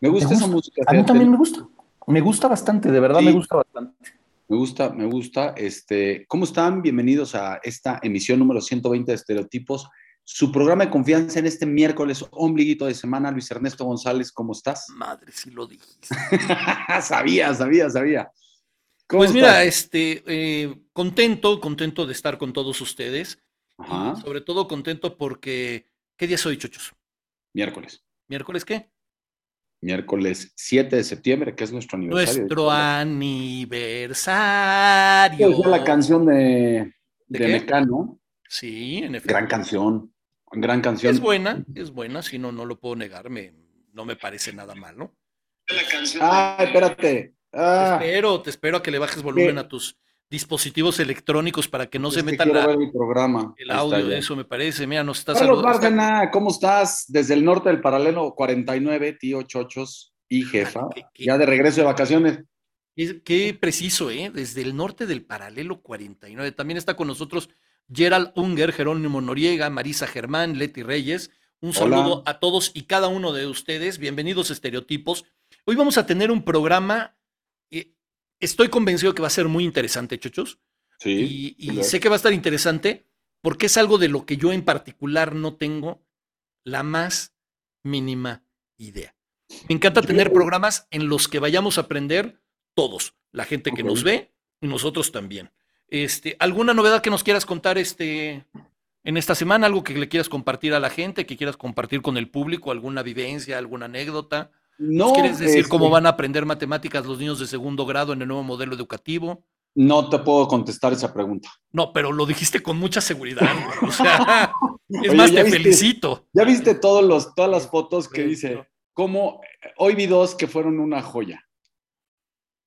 Me gusta esa música. A mí también me gusta. Me gusta bastante, de verdad me gusta bastante. Me gusta, me gusta. Este, ¿Cómo están? Bienvenidos a esta emisión número 120 de Estereotipos. Su programa de confianza en este miércoles, ombliguito de semana. Luis Ernesto González, ¿cómo estás? Madre, si lo dijiste. sabía, sabía, sabía. Pues mira, este, eh, contento, contento de estar con todos ustedes. Sobre todo contento porque, ¿qué día es hoy, chochos? Miércoles. ¿Miércoles qué? Miércoles 7 de septiembre, que es nuestro aniversario. Nuestro aniversario. Es la canción de, de, Mecano. Sí, en efecto. Gran canción. Gran canción. Es buena, es buena, si no, no lo puedo negar, me, no me parece nada mal, ¿no? La canción. Ah, espérate. Ah. Te espero, te espero a que le bajes volumen a tus dispositivos electrónicos para que no se la, el programa. El audio, eso me parece. Mira, nos está Carlos Bárcena, ¿cómo estás? Desde el norte del paralelo 49, tío Chochos y jefa. ya de regreso de vacaciones. Qué, preciso, ¿eh? Desde el norte del paralelo 49. También está con nosotros Gerald Unger, Jerónimo Noriega, Marisa Germán, Leti Reyes. Un saludo a todos y cada uno de ustedes. Bienvenidos a Estereotipos. Hoy vamos a tener un programa estoy convencido que va a ser muy interesante, chochos. Sí. Y, sé que va a estar interesante porque es algo de lo que yo en particular no tengo la más mínima idea. Me encanta tener programas en los que vayamos a aprender todos, la gente que nos ve y nosotros también. Este, ¿Alguna novedad que nos quieras contar este, en esta semana? ¿Algo que le quieras compartir a la gente, que quieras compartir con el público? ¿Alguna vivencia, alguna anécdota? No, ¿Quieres decir cómo este van a aprender matemáticas los niños de segundo grado en el nuevo modelo educativo? No te puedo contestar esa pregunta. No, pero lo dijiste con mucha seguridad. O sea, es más, te felicito. Ya viste todos los, todas las fotos que dice, cómo, hoy vi dos que fueron una joya.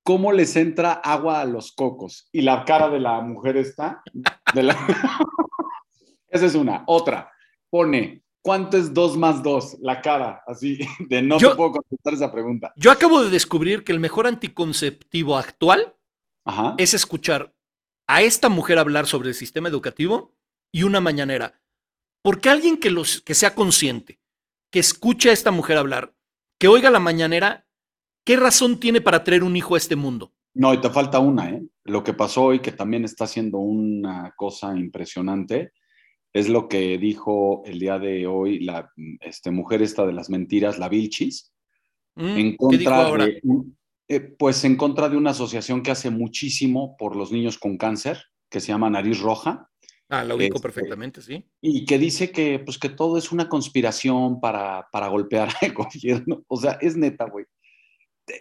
¿Cómo les entra agua a los cocos? Y la cara de la mujer está. Esa es una. Otra, pone, ¿Cuánto es 2 más 2? La cara, así, de no te puedo contestar esa pregunta. Yo acabo de descubrir que el mejor anticonceptivo actual es escuchar a esta mujer hablar sobre el sistema educativo y una mañanera. Porque alguien que, los, que sea consciente, que escuche a esta mujer hablar, que oiga la mañanera, ¿qué razón tiene para traer un hijo a este mundo? No, y te falta una, ¿eh? Lo que pasó hoy, que también está siendo una cosa impresionante, es lo que dijo el día de hoy la este, mujer esta de las mentiras, la Vilchis, mm, en contra de, eh, pues en contra de una asociación que hace muchísimo por los niños con cáncer, que se llama Nariz Roja. Ah, lo ubico este, perfectamente, sí. Y que dice que, pues, que todo es una conspiración para, para golpear al gobierno. O sea, es neta, güey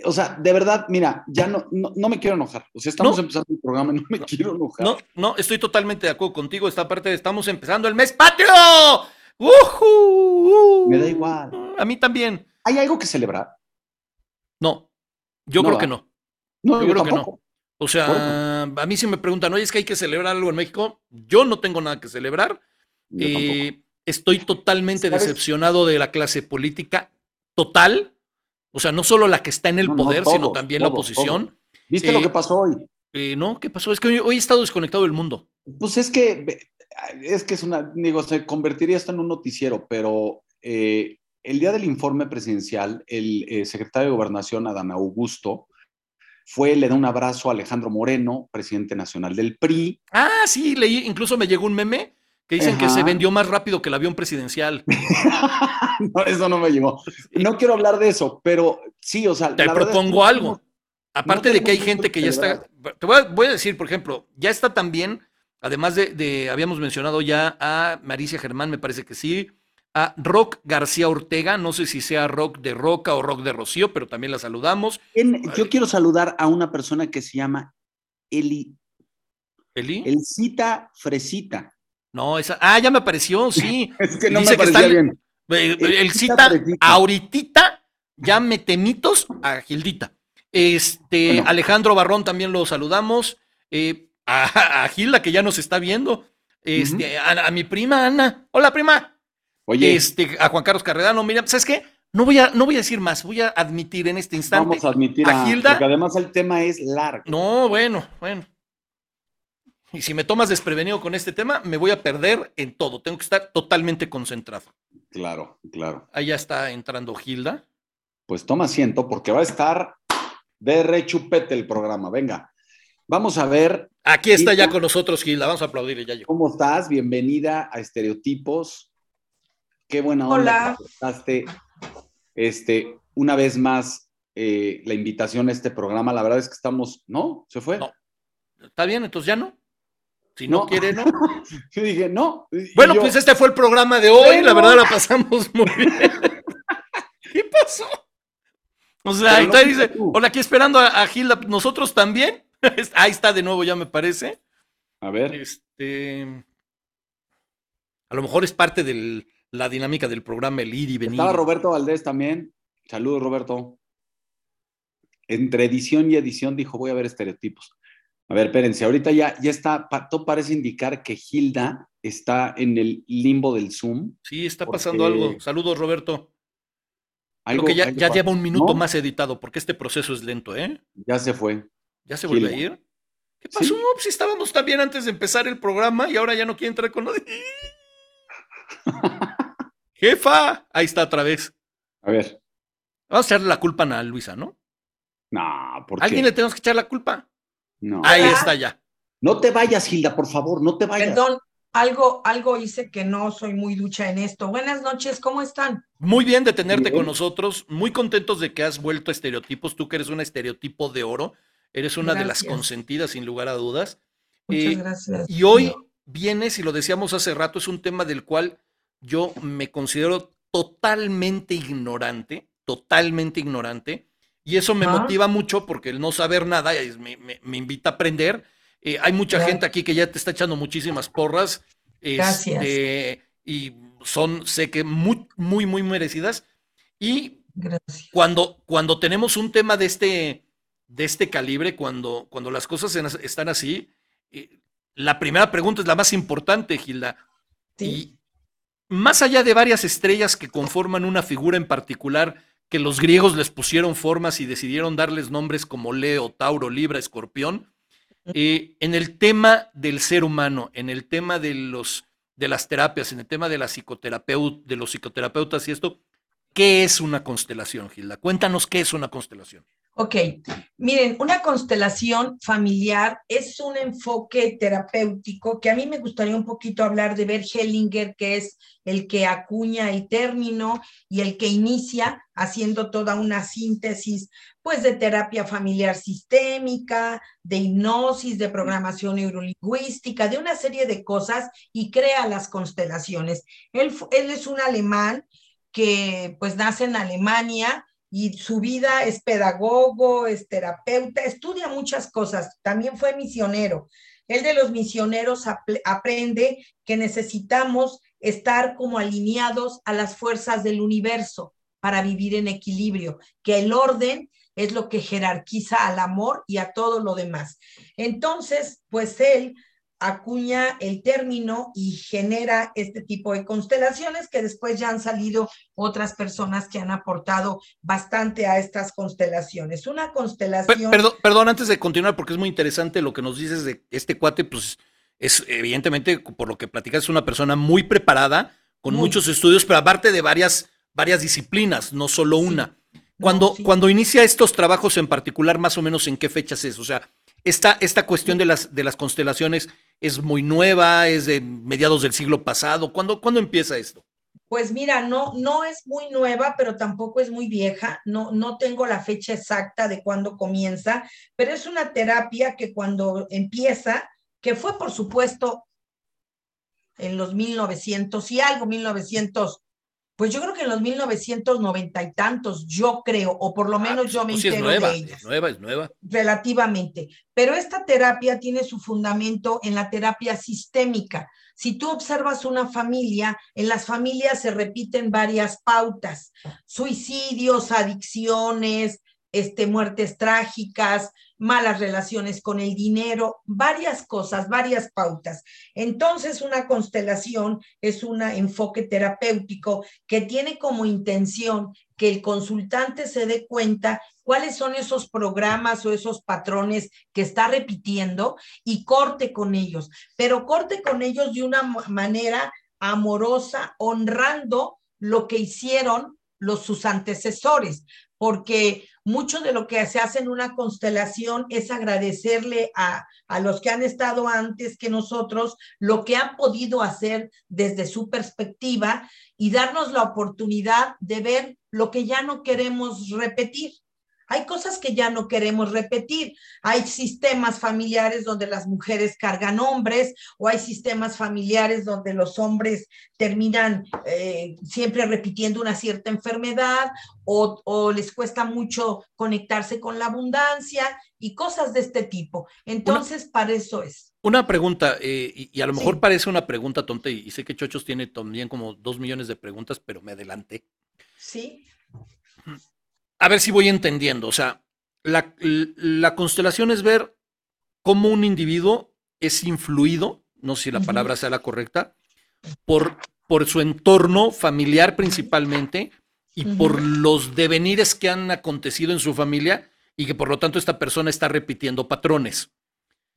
o sea, de verdad, mira, ya no, no, me quiero enojar. O sea, estamos empezando el programa no me quiero enojar. No, no, estoy totalmente de acuerdo contigo. Esta parte de estamos empezando el mes patrio. ¡Uh! me da igual. A mí también. ¿Hay algo que celebrar? No, yo creo que no. No, yo, creo que no. O sea, a mí si me preguntan, oye, es que hay que celebrar algo en México, yo no tengo nada que celebrar. Eh, estoy totalmente decepcionado de la clase política total o sea, no solo la que está en el poder, sino también la oposición. ¿Viste lo que pasó hoy? Eh, no, ¿qué pasó? Es que hoy, he estado desconectado del mundo. Pues es que, es que es una, digo, se convertiría esto en un noticiero, pero eh, el día del informe presidencial, el eh, secretario de Gobernación, Adán Augusto, fue, le da un abrazo a Alejandro Moreno, presidente nacional del PRI. Ah, sí, leí, incluso me llegó un meme que dicen que se vendió más rápido que el avión presidencial. no, eso no me llegó. No quiero hablar de eso, pero sí, o sea. Te propongo algo. Aparte de que hay gente que ya está. Te voy a, decir, por ejemplo, ya está también, además de, habíamos mencionado ya a Maricia Germán, me parece que sí, a Rock García Ortega, no sé si sea Rock de Roca o Rock de Rocío, pero también la saludamos. yo quiero saludar a una persona que se llama Eli. ¿Eli? Elcita Fresita. No, esa. Ah, ya me apareció, sí. es que no me parecía bien. El, cita ahorita ya metemitos a Gildita. Este, Alejandro Barrón también lo saludamos. Eh, a, Gilda, que ya nos está viendo. Este, a, mi prima Ana. Hola, prima. Oye. Este, a Juan Carlos Carredano. Mira, ¿sabes qué? No voy, a, no voy a decir más, voy a admitir en este instante. Vamos a admitir a, Gilda. Porque además el tema es largo. No, bueno, bueno. Y si me tomas desprevenido con este tema, me voy a perder en todo. Tengo que estar totalmente concentrado. Claro, claro. Ahí ya está entrando Gilda. Pues toma asiento porque va a estar de rechupete el programa. Venga, vamos a ver. Aquí está ya con nosotros Gilda. Vamos a aplaudirle ya. ¿Cómo estás? Bienvenida a Estereotipos. Qué buena onda. Hola. Este, una vez más, eh, la invitación a este programa. La verdad es que estamos, ¿no? ¿Se fue? No. Está bien, entonces ya no. Si no, quiere, no. Yo dije, no. Bueno, pues este fue el programa de hoy. La verdad la pasamos muy bien. ¿Qué pasó? O sea, ahí está, dice, hola, aquí esperando a, Gilda, nosotros también. ahí está de nuevo, ya me parece. A ver. Este. A lo mejor es parte de la dinámica del programa, el ir y venir. Estaba Roberto Valdés también. Saludos, Roberto. Entre edición y edición dijo, voy a ver estereotipos. A ver, espérense, ahorita ya, ya está, todo parece indicar que Gilda está en el limbo del Zoom. Sí, está pasando algo. Saludos, Roberto. Creo que ya, lleva un minuto más editado, porque este proceso es lento, ¿eh? Ya se fue. ¿Ya se vuelve a ir? ¿Qué pasó? Pues si estábamos tan bien antes de empezar el programa y ahora ya no quiere entrar con lo de... Jefa, ahí está otra vez. A ver. Vamos a echarle la culpa a Luisa, ¿no? No, ¿por qué? ¿Alguien le tenemos que echar la culpa? No. Ahí está ya. No te vayas, Gilda, por favor, no te vayas. Perdón, algo, algo hice que no soy muy ducha en esto. Buenas noches, ¿cómo están? Muy bien de tenerte con nosotros, muy contentos de que has vuelto a estereotipos, tú que eres un estereotipo de oro, eres una de las consentidas sin lugar a dudas. Muchas eh, gracias. Y hoy vienes, y lo decíamos hace rato, es un tema del cual yo me considero totalmente ignorante, totalmente ignorante, y eso me motiva mucho porque el no saber nada me, me, invita a aprender. Eh, hay mucha gente aquí que ya te está echando muchísimas porras. Gracias. Este, y son, sé que muy, muy, muy merecidas. Y Cuando, cuando tenemos un tema de este, de este calibre, cuando, cuando las cosas están así, eh, la primera pregunta es la más importante, Gilda. Y más allá de varias estrellas que conforman una figura en particular, que los griegos les pusieron formas y decidieron darles nombres como Leo, Tauro, Libra, Escorpión, eh, en el tema del ser humano, en el tema de, los, de las terapias, en el tema de, la de los psicoterapeutas y esto, ¿qué es una constelación, Gilda? Cuéntanos qué es una constelación. Ok, miren, una constelación familiar es un enfoque terapéutico que a mí me gustaría un poquito hablar de Bert Hellinger, que es el que acuña el término y el que inicia haciendo toda una síntesis, pues de terapia familiar sistémica, de hipnosis, de programación neurolingüística, de una serie de cosas y crea las constelaciones. Él, él es un alemán que pues nace en Alemania y su vida es pedagogo, es terapeuta, estudia muchas cosas, también fue misionero. El de los misioneros aprende que necesitamos estar como alineados a las fuerzas del universo para vivir en equilibrio, que el orden es lo que jerarquiza al amor y a todo lo demás. Entonces, pues él acuña el término y genera este tipo de constelaciones que después ya han salido otras personas que han aportado bastante a estas constelaciones. Una constelación... Perdón, perdón, antes de continuar, porque es muy interesante lo que nos dices de este cuate, pues es evidentemente, por lo que platicas, es una persona muy preparada, con muchos estudios, pero aparte de varias, varias disciplinas, no solo una. Cuando, cuando inicia estos trabajos en particular, más o menos en qué fechas es, o sea, esta, esta cuestión de las, de las constelaciones es muy nueva, es de mediados del siglo pasado. ¿Cuándo, ¿cuándo empieza esto? Pues mira, no, no es muy nueva, pero tampoco es muy vieja. No, no tengo la fecha exacta de cuándo comienza, pero es una terapia que cuando empieza, que fue por supuesto en los 1900 y algo, 1900, pues yo creo que en los 1990 y tantos, yo creo, o por lo ah, menos yo me pues entero es nueva, de ellas. Es nueva, es nueva. Relativamente. Pero esta terapia tiene su fundamento en la terapia sistémica. Si tú observas una familia, en las familias se repiten varias pautas, suicidios, adicciones, este, muertes trágicas, malas relaciones con el dinero, varias cosas, varias pautas. Entonces, una constelación es un enfoque terapéutico que tiene como intención que el consultante se dé cuenta cuáles son esos programas o esos patrones que está repitiendo y corte con ellos, pero corte con ellos de una manera amorosa, honrando lo que hicieron los sus antecesores, porque mucho de lo que se hace en una constelación es agradecerle a, a, los que han estado antes que nosotros lo que han podido hacer desde su perspectiva y darnos la oportunidad de ver lo que ya no queremos repetir. Hay cosas que ya no queremos repetir. Hay sistemas familiares donde las mujeres cargan hombres o hay sistemas familiares donde los hombres terminan eh, siempre repitiendo una cierta enfermedad o, o, les cuesta mucho conectarse con la abundancia y cosas de este tipo. Entonces, una, para eso es. Una pregunta, eh, y, y, a lo mejor sí. parece una pregunta tonta y, y sé que Chochos tiene también como dos millones de preguntas, pero me adelanté. Sí a ver si voy entendiendo. O sea, la, la, constelación es ver cómo un individuo es influido, no sé si la palabra sea la correcta, por, por su entorno familiar principalmente y por los devenires que han acontecido en su familia y que por lo tanto esta persona está repitiendo patrones.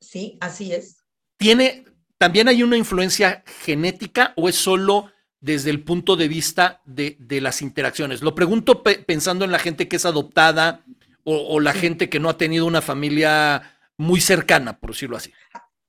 Sí, así es. ¿Tiene, también hay una influencia genética o es solo desde el punto de vista de, de las interacciones. Lo pregunto pe pensando en la gente que es adoptada o, o la gente que no ha tenido una familia muy cercana, por decirlo así.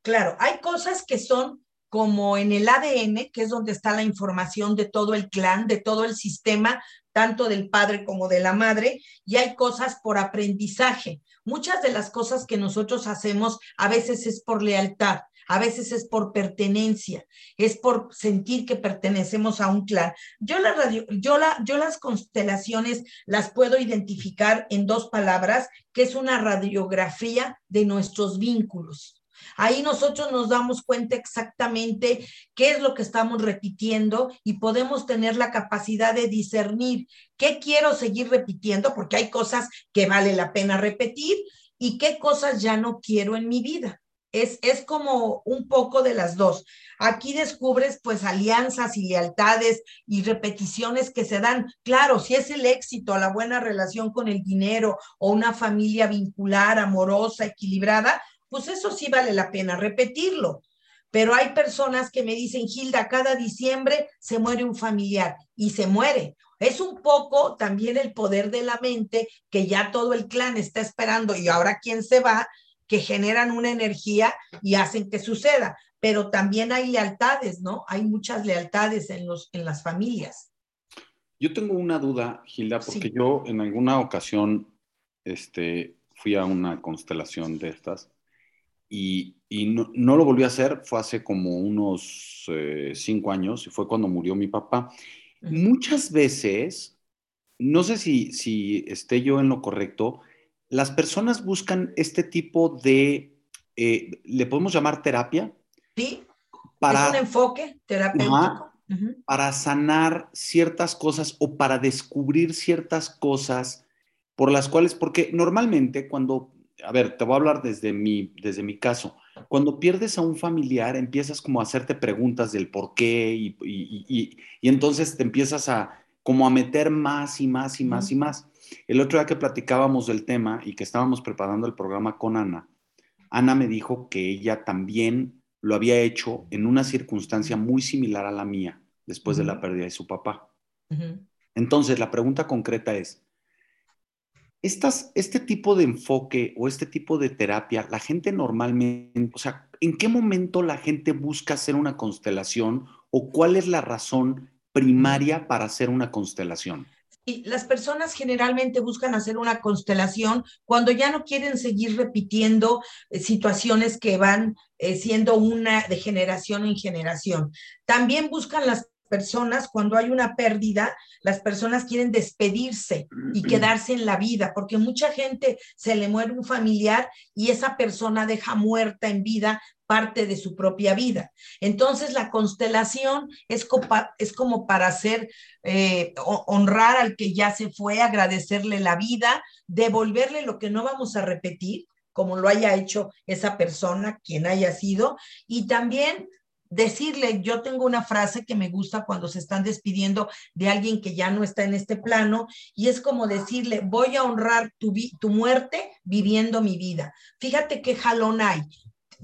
Claro, hay cosas que son como en el ADN, que es donde está la información de todo el clan, de todo el sistema, tanto del padre como de la madre, y hay cosas por aprendizaje. Muchas de las cosas que nosotros hacemos a veces es por lealtad, a veces es por pertenencia, es por sentir que pertenecemos a un clan. Yo, radio, yo, la, yo las constelaciones las puedo identificar en dos palabras, que es una radiografía de nuestros vínculos. Ahí nosotros nos damos cuenta exactamente qué es lo que estamos repitiendo y podemos tener la capacidad de discernir qué quiero seguir repitiendo, porque hay cosas que vale la pena repetir y qué cosas ya no quiero en mi vida. Es, es, como un poco de las dos. Aquí descubres pues alianzas y lealtades y repeticiones que se dan. Claro, si es el éxito, la buena relación con el dinero o una familia vincular, amorosa, equilibrada, pues eso sí vale la pena repetirlo. Pero hay personas que me dicen, Gilda, cada diciembre se muere un familiar y se muere. Es un poco también el poder de la mente que ya todo el clan está esperando y ahora quién se va, que generan una energía y hacen que suceda. Pero también hay lealtades, ¿no? Hay muchas lealtades en, los, en las familias. Yo tengo una duda, Gilda, porque sí. yo en alguna ocasión este, fui a una constelación de estas y, y no, no, lo volví a hacer, fue hace como unos eh, cinco años y fue cuando murió mi papá. Uh -huh. Muchas veces, no sé si, si esté yo en lo correcto, las personas buscan este tipo de, eh, ¿le podemos llamar terapia? Sí, para, es un enfoque terapéutico. Ajá, uh -huh. Para sanar ciertas cosas o para descubrir ciertas cosas por las cuales, porque normalmente cuando, a ver, te voy a hablar desde mi, desde mi caso, cuando pierdes a un familiar empiezas como a hacerte preguntas del por qué y, y, y, y entonces te empiezas a como a meter más y más y más uh -huh. y más. El otro día que platicábamos del tema y que estábamos preparando el programa con Ana, Ana me dijo que ella también lo había hecho en una circunstancia muy similar a la mía, después uh -huh. de la pérdida de su papá. Uh -huh. Entonces, la pregunta concreta es, estas, este tipo de enfoque o este tipo de terapia, la gente normalmente, o sea, ¿en qué momento la gente busca hacer una constelación o cuál es la razón primaria para hacer una constelación? Y las personas generalmente buscan hacer una constelación cuando ya no quieren seguir repitiendo eh, situaciones que van eh, siendo una de generación en generación. También buscan las personas, cuando hay una pérdida, las personas quieren despedirse y quedarse en la vida, porque mucha gente se le muere un familiar y esa persona deja muerta en vida parte de su propia vida. Entonces, la constelación es, es como para hacer, eh, honrar al que ya se fue, agradecerle la vida, devolverle lo que no vamos a repetir, como lo haya hecho esa persona, quien haya sido, y también decirle, yo tengo una frase que me gusta cuando se están despidiendo de alguien que ya no está en este plano, y es como decirle, voy a honrar tu, tu muerte viviendo mi vida. Fíjate qué jalón hay.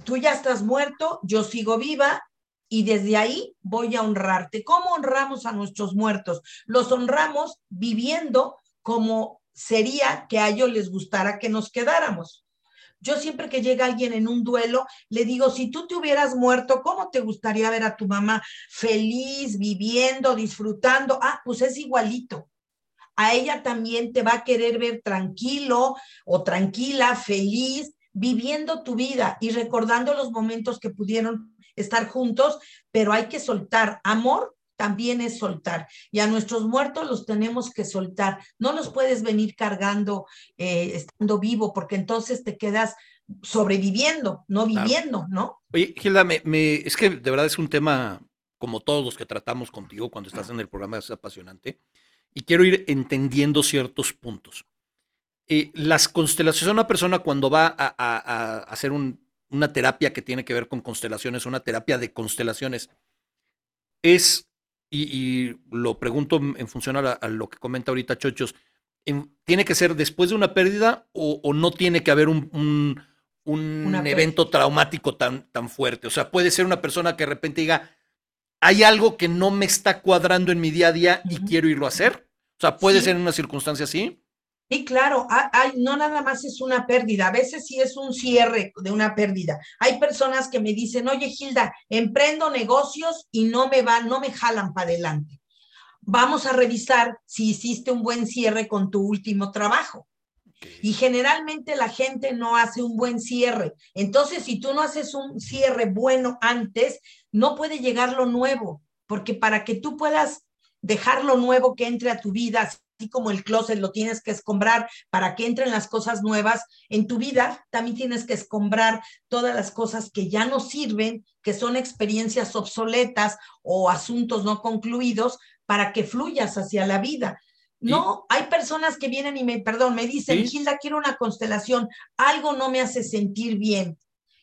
Tú ya estás muerto, yo sigo viva, y desde ahí voy a honrarte. ¿Cómo honramos a nuestros muertos? Los honramos viviendo como sería que a ellos les gustara que nos quedáramos. Yo siempre que llega alguien en un duelo, le digo, si tú te hubieras muerto, ¿cómo te gustaría ver a tu mamá feliz, viviendo, disfrutando? Ah, pues es igualito. A ella también te va a querer ver tranquilo o tranquila, feliz, viviendo tu vida y recordando los momentos que pudieron estar juntos, pero hay que soltar amor también es soltar. Y a nuestros muertos los tenemos que soltar. No los puedes venir cargando eh, estando vivo, porque entonces te quedas sobreviviendo, no viviendo, ¿no? Oye, Gilda, me, es que de verdad es un tema, como todos los que tratamos contigo cuando estás en el programa, es apasionante. Y quiero ir entendiendo ciertos puntos. Eh, las constelaciones, una persona cuando va a, hacer una terapia que tiene que ver con constelaciones, una terapia de constelaciones, es y, lo pregunto en función a, lo que comenta ahorita Chochos, ¿tiene que ser después de una pérdida o, no tiene que haber un, evento traumático tan, tan fuerte? O sea, puede ser una persona que de repente diga, hay algo que no me está cuadrando en mi día a día y quiero irlo a hacer. O sea, puede ser en una circunstancia así. Sí, claro, hay, no nada más es una pérdida, a veces sí es un cierre de una pérdida. Hay personas que me dicen, oye Gilda, emprendo negocios y no me van, no me jalan para adelante. Vamos a revisar si hiciste un buen cierre con tu último trabajo. Y generalmente la gente no hace un buen cierre. Entonces, si tú no haces un cierre bueno antes, no puede llegar lo nuevo, porque para que tú puedas dejar lo nuevo que entre a tu vida, como el closet lo tienes que escombrar para que entren las cosas nuevas, en tu vida también tienes que escombrar todas las cosas que ya no sirven, que son experiencias obsoletas o asuntos no concluidos para que fluyas hacia la vida. No, hay personas que vienen y me, perdón, me dicen, Gilda, quiero una constelación, algo no me hace sentir bien.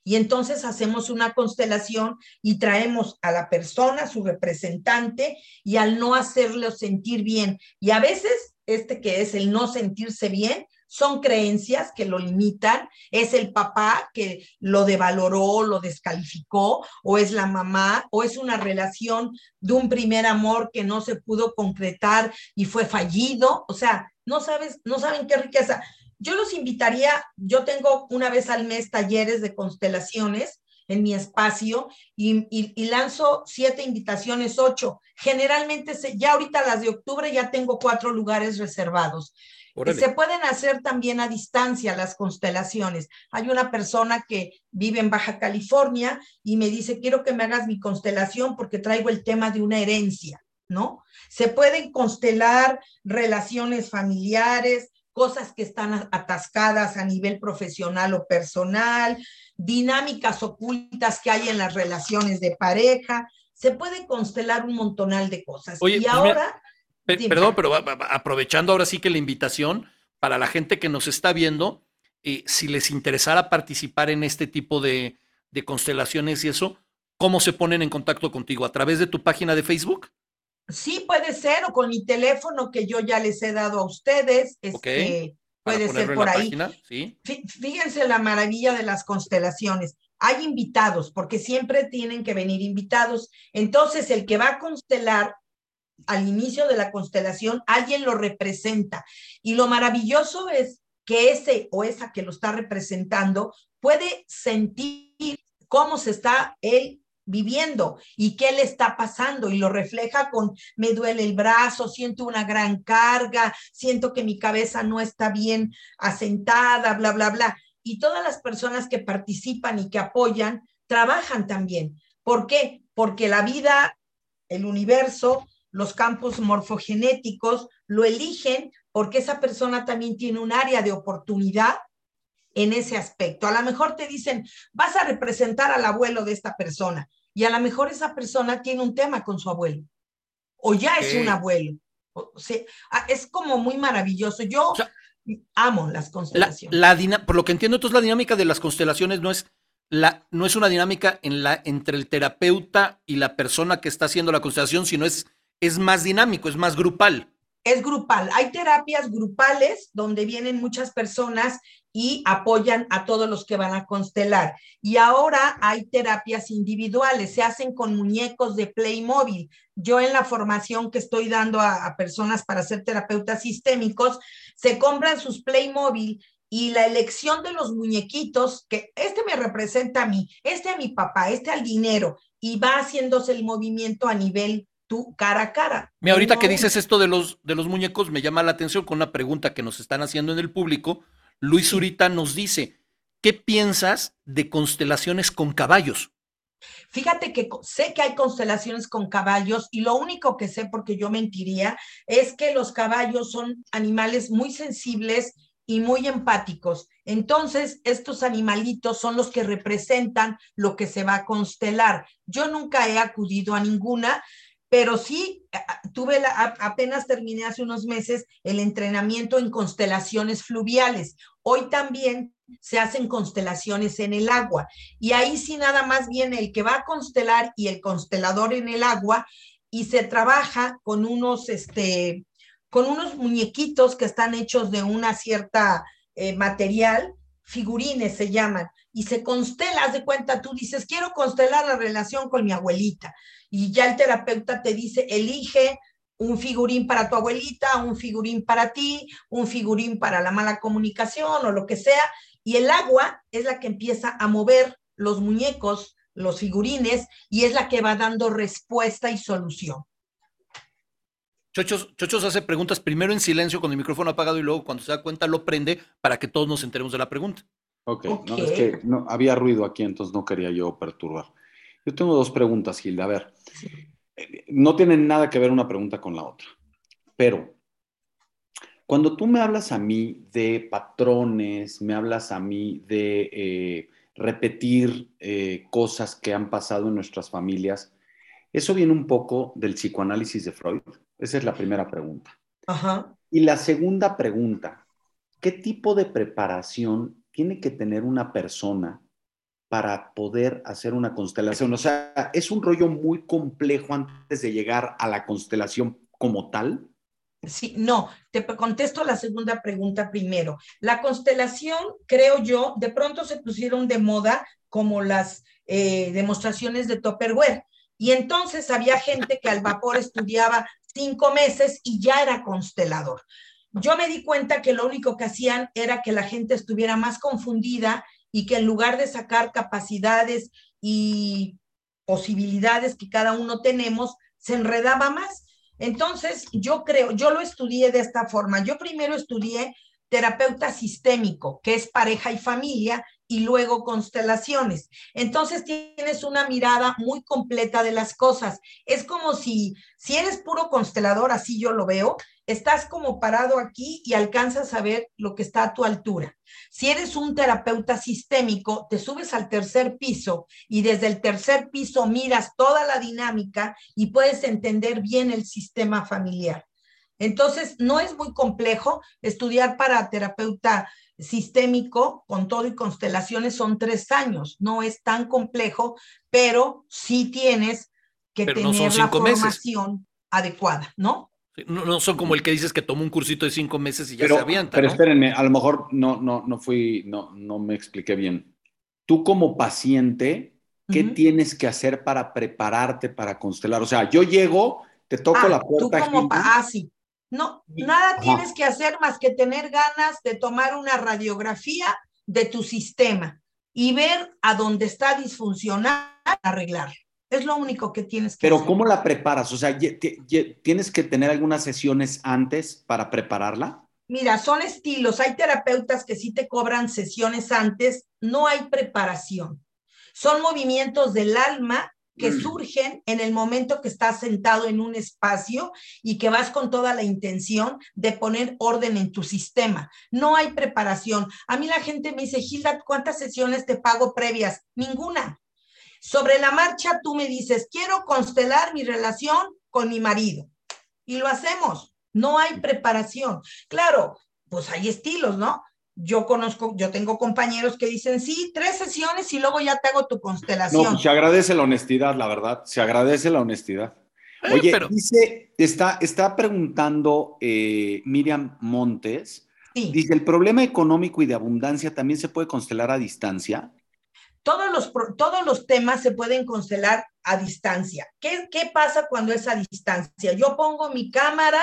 Y entonces hacemos una constelación y traemos a la persona, su representante, y al no hacerlo sentir bien. Y a veces, este que es el no sentirse bien, son creencias que lo limitan, es el papá que lo devaloró, lo descalificó, o es la mamá, o es una relación de un primer amor que no se pudo concretar y fue fallido, o sea, no sabes, no saben qué riqueza. Yo los invitaría, yo tengo una vez al mes talleres de constelaciones en mi espacio y, lanzo siete invitaciones, ocho. Generalmente, ya ahorita las de octubre ya tengo cuatro lugares reservados. Se pueden hacer también a distancia las constelaciones. Hay una persona que vive en Baja California y me dice, quiero que me hagas mi constelación porque traigo el tema de una herencia, ¿no? Se pueden constelar relaciones familiares, cosas que están atascadas a nivel profesional o personal, dinámicas ocultas que hay en las relaciones de pareja. Se puede constelar un montonal de cosas. y pues ahora... perdón, pero aprovechando ahora sí que la invitación para la gente que nos está viendo, eh, si les interesara participar en este tipo de, de constelaciones y eso, ¿cómo se ponen en contacto contigo? ¿A través de tu página de Facebook? Sí, puede ser, o con mi teléfono que yo ya les he dado a ustedes. Este, puede ser por ahí. Fíjense la maravilla de las constelaciones. Hay invitados, porque siempre tienen que venir invitados. Entonces, el que va a constelar al inicio de la constelación, alguien lo representa. Y lo maravilloso es que ese o esa que lo está representando puede sentir cómo se está él viviendo y qué le está pasando y lo refleja con me duele el brazo, siento una gran carga, siento que mi cabeza no está bien asentada, bla, bla, bla. Y todas las personas que participan y que apoyan trabajan también. ¿Por qué? Porque la vida el universo, los campos morfogenéticos, lo eligen porque esa persona también tiene un área de oportunidad en ese aspecto. A lo mejor te dicen, vas a representar al abuelo de esta persona y a lo mejor esa persona tiene un tema con su abuelo o ya es un abuelo. O sea, ah, es como muy maravilloso. Yo amo las constelaciones. La, por lo que entiendo, entonces la dinámica de las constelaciones no es la, no es una dinámica en la, entre el terapeuta y la persona que está haciendo la constelación, sino es, es más dinámico, es más grupal. Es grupal. Hay terapias grupales donde vienen muchas personas y apoyan a todos los que van a constelar. Y ahora hay terapias individuales, se hacen con muñecos de Playmobil. Yo en la formación que estoy dando a, personas para ser terapeutas sistémicos, se compran sus Playmobil y la elección de los muñequitos, que este me representa a mí, este a mi papá, este al dinero, y va haciéndose el movimiento a nivel tú cara a cara. Mira, ahorita que dices esto de los, de los muñecos, me llama la atención con una pregunta que nos están haciendo en el público. Luis Zurita nos dice, ¿qué piensas de constelaciones con caballos? Fíjate que sé que hay constelaciones con caballos y lo único que sé, porque yo mentiría, es que los caballos son animales muy sensibles y muy empáticos. Entonces, estos animalitos son los que representan lo que se va a constelar. Yo nunca he acudido a ninguna, pero sí tuve la, apenas terminé hace unos meses el entrenamiento en constelaciones fluviales. Hoy también se hacen constelaciones en el agua y ahí sí nada más viene el que va a constelar y el constelador en el agua y se trabaja con unos este con unos muñequitos que están hechos de una cierta eh, material, figurines se llaman, y se constela, de cuenta, tú dices, quiero constelar la relación con mi abuelita, y ya el terapeuta te dice, elige un figurín para tu abuelita, un figurín para ti, un figurín para la mala comunicación o lo que sea, y el agua es la que empieza a mover los muñecos, los figurines, y es la que va dando respuesta y solución. Chochos, Chochos hace preguntas primero en silencio con el micrófono apagado y luego cuando se da cuenta lo prende para que todos nos enteremos de la pregunta. Ok, No, es que no, había ruido aquí, entonces no quería yo perturbar. Yo tengo dos preguntas, Gilda. A ver, no tienen nada que ver una pregunta con la otra, pero cuando tú me hablas a mí de patrones, me hablas a mí de eh, repetir eh, cosas que han pasado en nuestras familias, ¿eso viene un poco del psicoanálisis de Freud? Esa es la primera pregunta. Ajá. Y la segunda pregunta, ¿qué tipo de preparación tiene que tener una persona para poder hacer una constelación? O sea, ¿es un rollo muy complejo antes de llegar a la constelación como tal? Sí, no, te contesto la segunda pregunta primero. La constelación, creo yo, de pronto se pusieron de moda como las eh, demostraciones de Topperware. Y entonces había gente que al vapor estudiaba cinco meses y ya era constelador. Yo me di cuenta que lo único que hacían era que la gente estuviera más confundida y que en lugar de sacar capacidades y posibilidades que cada uno tenemos, se enredaba más. Entonces, yo creo, yo lo estudié de esta forma. Yo primero estudié terapeuta sistémico, que es pareja y familia, y luego constelaciones. Entonces tienes una mirada muy completa de las cosas. Es como si, si eres puro constelador, así yo lo veo, estás como parado aquí y alcanzas a ver lo que está a tu altura. Si eres un terapeuta sistémico, te subes al tercer piso y desde el tercer piso miras toda la dinámica y puedes entender bien el sistema familiar. Entonces, no es muy complejo estudiar para terapeuta sistémico con todo y constelaciones son tres años. No es tan complejo, pero sí tienes que tener la formación adecuada, ¿no? No, son como el que dices que tomó un cursito de cinco meses y ya se avienta. Pero espérenme, a lo mejor no, no, no fui, no, no me expliqué bien. Tú como paciente, ¿qué tienes que hacer para prepararte para constelar? O sea, yo llego, te toco ah, la puerta. Tú como, ah, sí. No, nada tienes que hacer más que tener ganas de tomar una radiografía de tu sistema y ver a dónde está disfuncional, arreglarlo. Es lo único que tienes que Pero hacer. ¿cómo la preparas? O sea, ¿tienes que tener algunas sesiones antes para prepararla? Mira, son estilos. Hay terapeutas que sí te cobran sesiones antes. No hay preparación. Son movimientos del alma que surgen en el momento que estás sentado en un espacio y que vas con toda la intención de poner orden en tu sistema. No hay preparación. A mí la gente me dice, Gilda, ¿cuántas sesiones te pago previas? Ninguna. Sobre la marcha tú me dices, quiero constelar mi relación con mi marido. Y lo hacemos. No hay preparación. Claro, pues hay estilos, ¿no? Yo conozco, yo tengo compañeros que dicen, sí, tres sesiones y luego ya te hago tu constelación. No, pues se agradece la honestidad, la verdad, se agradece la honestidad. Eh, Oye, dice, está, está preguntando eh, Miriam Montes, dice, ¿el problema económico y de abundancia también se puede constelar a distancia? Todos los, todos los temas se pueden constelar a distancia. ¿Qué, ¿Qué pasa cuando es a distancia? Yo pongo mi cámara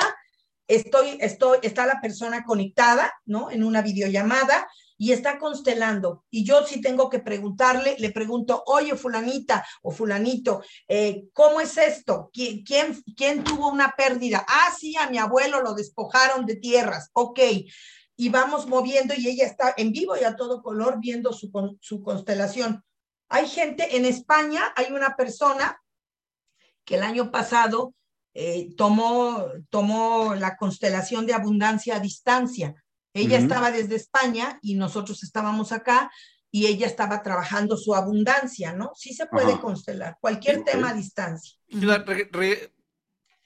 estoy, estoy, está la persona conectada, ¿no? En una videollamada y está constelando. Y yo si tengo que preguntarle, le pregunto, oye, fulanita o fulanito, eh, ¿cómo es esto? ¿Quién, ¿Quién, quién, tuvo una pérdida? Ah, sí, a mi abuelo lo despojaron de tierras. Ok. Y vamos moviendo y ella está en vivo y a todo color viendo su, su constelación. Hay gente en España, hay una persona que el año pasado eh, tomó, tomó la constelación de abundancia a distancia. Ella estaba desde España y nosotros estábamos acá y ella estaba trabajando su abundancia, ¿no? Sí se puede constelar, cualquier tema a distancia.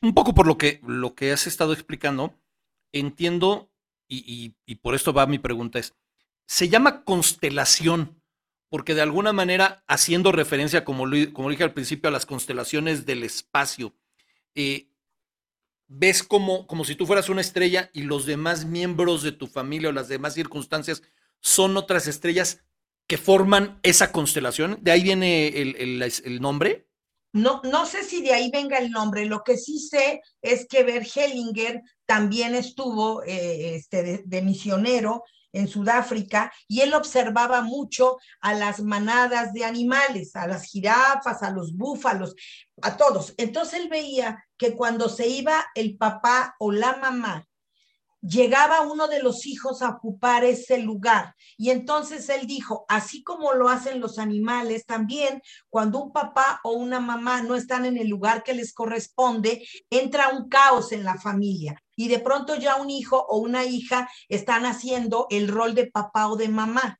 un poco por lo que, lo que has estado explicando, entiendo, y, y, por esto va mi pregunta, es, se llama constelación, porque de alguna manera, haciendo referencia, como, como dije al principio, a las constelaciones del espacio, eh, ves como, como si tú fueras una estrella y los demás miembros de tu familia o las demás circunstancias son otras estrellas que forman esa constelación. ¿De ahí viene el, nombre? No, no sé si de ahí venga el nombre. Lo que sí sé es que Bert Hellinger también estuvo eh, este, de, misionero en Sudáfrica y él observaba mucho a las manadas de animales, a las jirafas, a los búfalos, a todos. Entonces él veía que cuando se iba el papá o la mamá, llegaba uno de los hijos a ocupar ese lugar. Y entonces él dijo, así como lo hacen los animales, también cuando un papá o una mamá no están en el lugar que les corresponde, entra un caos en la familia y de pronto ya un hijo o una hija están haciendo el rol de papá o de mamá.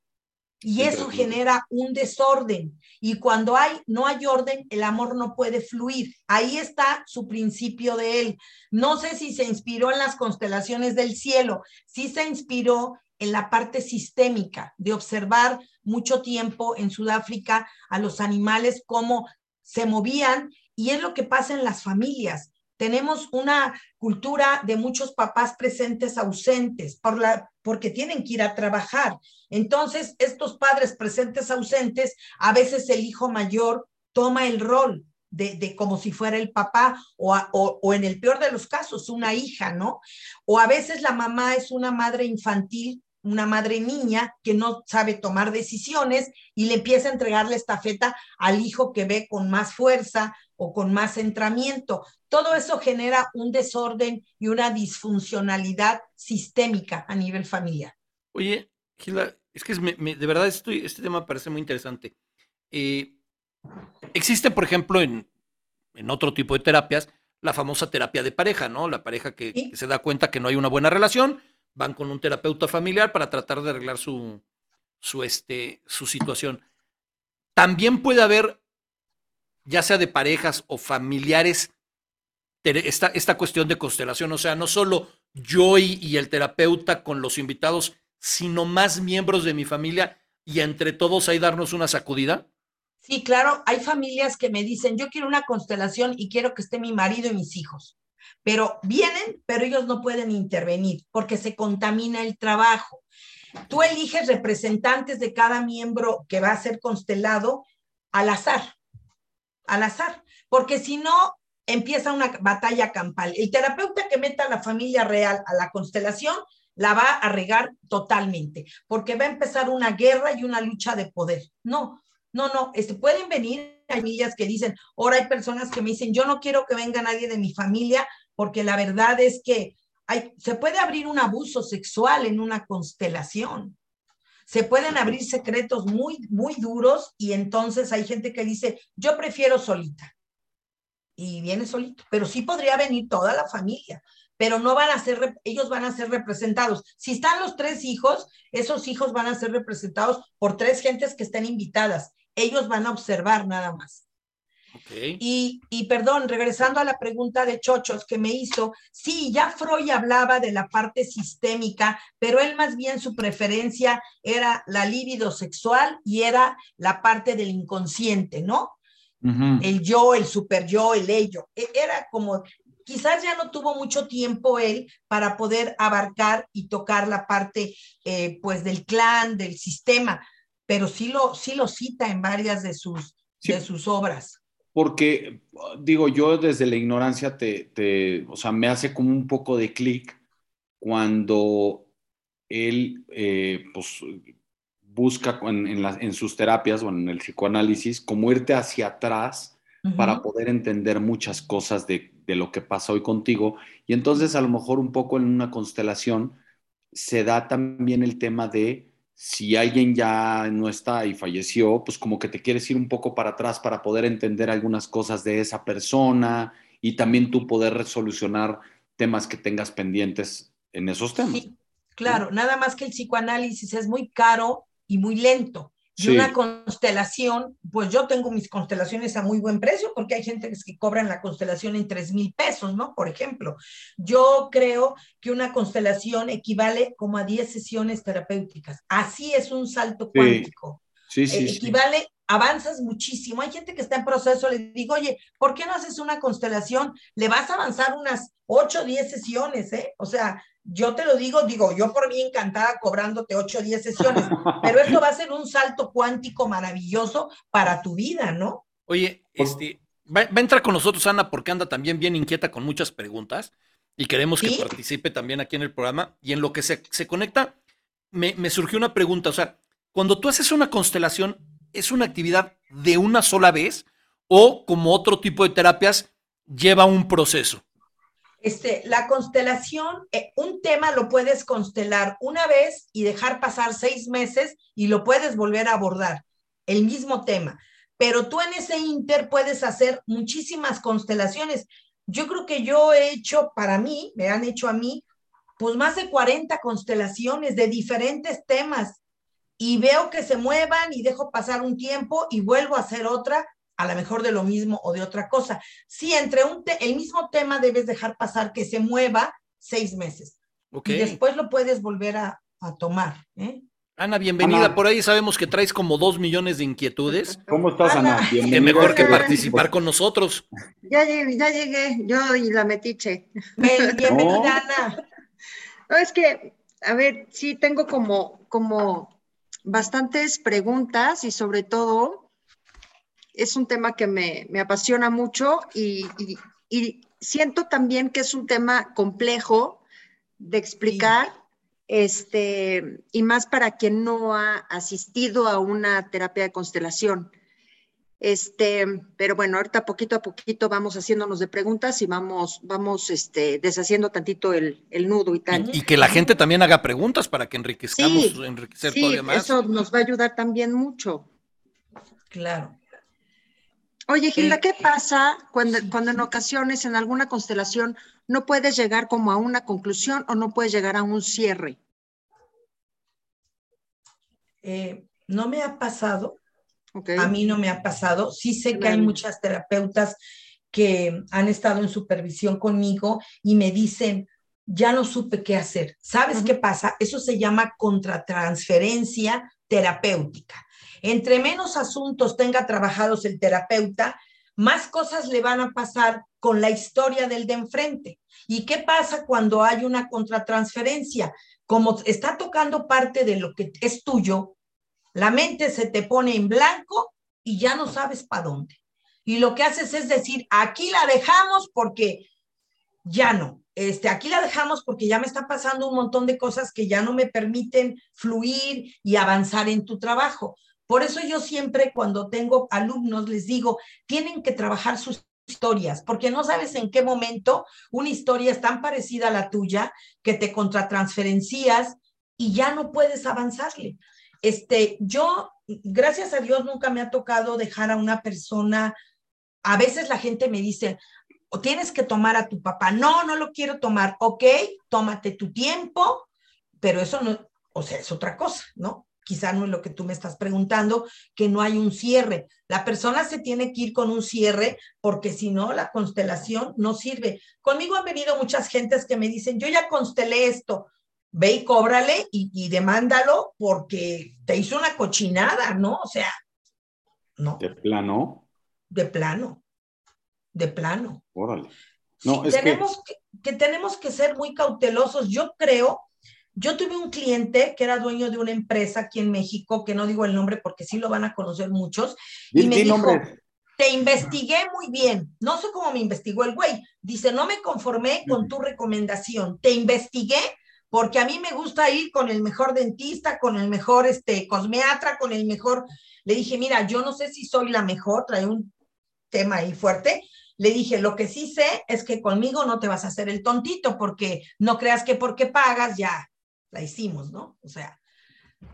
Y eso genera un desorden. Y cuando hay, no hay orden, el amor no puede fluir. Ahí está su principio de él. No sé si se inspiró en las constelaciones del cielo, sí se inspiró en la parte sistémica de observar mucho tiempo en Sudáfrica a los animales cómo se movían y es lo que pasa en las familias. Tenemos una cultura de muchos papás presentes ausentes por la, porque tienen que ir a trabajar. Entonces, estos padres presentes ausentes, a veces el hijo mayor toma el rol de, de, como si fuera el papá o, o, o, en el peor de los casos una hija, ¿no? O a veces la mamá es una madre infantil, una madre niña que no sabe tomar decisiones y le empieza a entregar la estafeta al hijo que ve con más fuerza o con más centramiento. Todo eso genera un desorden y una disfuncionalidad sistémica a nivel familiar. Oye, Gila, es que de verdad estoy, este tema parece muy interesante. Eh, existe, por ejemplo, en, otro tipo de terapias, la famosa terapia de pareja, ¿no? La pareja que, se da cuenta que no hay una buena relación, van con un terapeuta familiar para tratar de arreglar su, su, este, su situación. También puede haber ya sea de parejas o familiares, esta, esta cuestión de constelación, o sea, no solo yo y, el terapeuta con los invitados, sino más miembros de mi familia y entre todos ahí darnos una sacudida? Sí, claro, hay familias que me dicen, yo quiero una constelación y quiero que esté mi marido y mis hijos, pero vienen, pero ellos no pueden intervenir porque se contamina el trabajo. Tú eliges representantes de cada miembro que va a ser constelado al azar al azar, porque si no, empieza una batalla campal. El terapeuta que meta a la familia real a la constelación la va a regar totalmente, porque va a empezar una guerra y una lucha de poder. No, no, no, este, pueden venir familias que dicen, ahora hay personas que me dicen, yo no quiero que venga nadie de mi familia, porque la verdad es que hay, se puede abrir un abuso sexual en una constelación. Se pueden abrir secretos muy, muy duros y entonces hay gente que dice, yo prefiero solita. Y viene solito, pero sí podría venir toda la familia, pero no van a ser, ellos van a ser representados. Si están los tres hijos, esos hijos van a ser representados por tres gentes que estén invitadas. Ellos van a observar nada más. Y, y, perdón, regresando a la pregunta de Chochos que me hizo, sí, ya Freud hablaba de la parte sistémica, pero él más bien su preferencia era la libido sexual y era la parte del inconsciente, ¿no? El yo, el super yo, el ello. E, era como, quizás ya no tuvo mucho tiempo él para poder abarcar y tocar la parte, eh, pues, del clan, del sistema, pero sí lo, sí lo cita en varias de sus, de sus obras porque digo, yo desde la ignorancia te, o sea, me hace como un poco de clic cuando él, eh, pues, busca en, sus terapias o en el psicoanálisis como irte hacia atrás para poder entender muchas cosas de, de, lo que pasa hoy contigo. Y entonces a lo mejor un poco en una constelación se da también el tema de si alguien ya no está y falleció, pues como que te quieres ir un poco para atrás para poder entender algunas cosas de esa persona y también tú poder resolucionar temas que tengas pendientes en esos temas. Sí, claro, nada más que el psicoanálisis es muy caro y muy lento. Y una constelación, pues yo tengo mis constelaciones a muy buen precio porque hay gente que cobran la constelación en tres mil pesos, ¿no? Por ejemplo, yo creo que una constelación equivale como a 10 sesiones terapéuticas. Así es un salto cuántico. Sí, sí, eh, equivale avanzas muchísimo. Hay gente que está en proceso, le digo, oye, ¿por qué no haces una constelación? Le vas a avanzar unas 8 o 10 sesiones, ¿eh? O sea, yo te lo digo, digo, yo por mí encantada cobrándote 8 o 10 sesiones, pero esto va a ser un salto cuántico maravilloso para tu vida, ¿no? Oye, este, va, a entrar con nosotros Ana porque anda también bien inquieta con muchas preguntas y queremos que participe también aquí en el programa. Y en lo que se, se conecta, me, me surgió una pregunta, o sea, cuando tú haces una constelación, ¿es una actividad de una sola vez o como otro tipo de terapias lleva un proceso? Este, la constelación, eh, un tema lo puedes constelar una vez y dejar pasar seis meses y lo puedes volver a abordar, el mismo tema. Pero tú en ese inter puedes hacer muchísimas constelaciones. Yo creo que yo he hecho para mí, me han hecho a mí, pues más de 40 constelaciones de diferentes temas y veo que se muevan y dejo pasar un tiempo y vuelvo a hacer otra a lo mejor de lo mismo o de otra cosa. Sí, entre un el mismo tema debes dejar pasar que se mueva seis meses. Y después lo puedes volver a, tomar. ¿eh? Ana, bienvenida. Por ahí sabemos que traes como dos millones de inquietudes. ¿Cómo estás, Ana? Bienvenida. Qué mejor que participar con nosotros. Ya llegué, ya llegué, yo y la metiche. bienvenida, Ana. No, es que, a ver, sí tengo como, como bastantes preguntas y sobre todo es un tema que me, apasiona mucho y, siento también que es un tema complejo de explicar, este, y más para quien no ha asistido a una terapia de constelación. Este, pero bueno, ahorita poquito a poquito vamos haciéndonos de preguntas y vamos, vamos este, deshaciendo tantito el, nudo y tal. Y, que la gente también haga preguntas para que enriquezcamos, enriquecer todavía más. Eso nos va a ayudar también mucho. Claro. Oye, Gilda, ¿qué pasa cuando, cuando en ocasiones en alguna constelación no puedes llegar como a una conclusión o no puedes llegar a un cierre? Eh, no me ha pasado. A mí no me ha pasado. Sí sé que hay muchas terapeutas que han estado en supervisión conmigo y me dicen, ya no supe qué hacer. ¿Sabes qué pasa? Eso se llama contratransferencia terapéutica. Entre menos asuntos tenga trabajados el terapeuta, más cosas le van a pasar con la historia del de enfrente. ¿Y qué pasa cuando hay una contratransferencia? Como está tocando parte de lo que es tuyo, la mente se te pone en blanco y ya no sabes para dónde. Y lo que haces es decir, aquí la dejamos porque ya no. Este, aquí la dejamos porque ya me está pasando un montón de cosas que ya no me permiten fluir y avanzar en tu trabajo. Por eso yo siempre cuando tengo alumnos les digo, tienen que trabajar sus historias, porque no sabes en qué momento una historia es tan parecida a la tuya que te contratransferencias y ya no puedes avanzarle. este, yo, gracias a Dios, nunca me ha tocado dejar a una persona. A veces la gente me dice, o tienes que tomar a tu papá. No, no lo quiero tomar. Ok, tómate tu tiempo, pero eso no, o sea, es otra cosa, ¿no? Quizá no es lo que tú me estás preguntando, que no hay un cierre. La persona se tiene que ir con un cierre porque si no, la constelación no sirve. Conmigo han venido muchas gentes que me dicen, yo ya constelé esto, ve y cóbrale y, demándalo porque te hizo una cochinada, ¿no? O sea, no. De plano. De plano. De plano. Órale. No, tenemos que tenemos que ser muy cautelosos. Yo creo yo tuve un cliente que era dueño de una empresa aquí en México, que no digo el nombre porque sí lo van a conocer muchos, y, me dijo, te investigué muy bien, no sé cómo me investigó el güey, dice, no me conformé con tu recomendación, te investigué porque a mí me gusta ir con el mejor dentista, con el mejor este, cosmeatra, con el mejor, le dije, mira, yo no sé si soy la mejor, trae un tema ahí fuerte, le dije, lo que sí sé es que conmigo no te vas a hacer el tontito, porque no creas que porque pagas ya la hicimos, ¿no? O sea,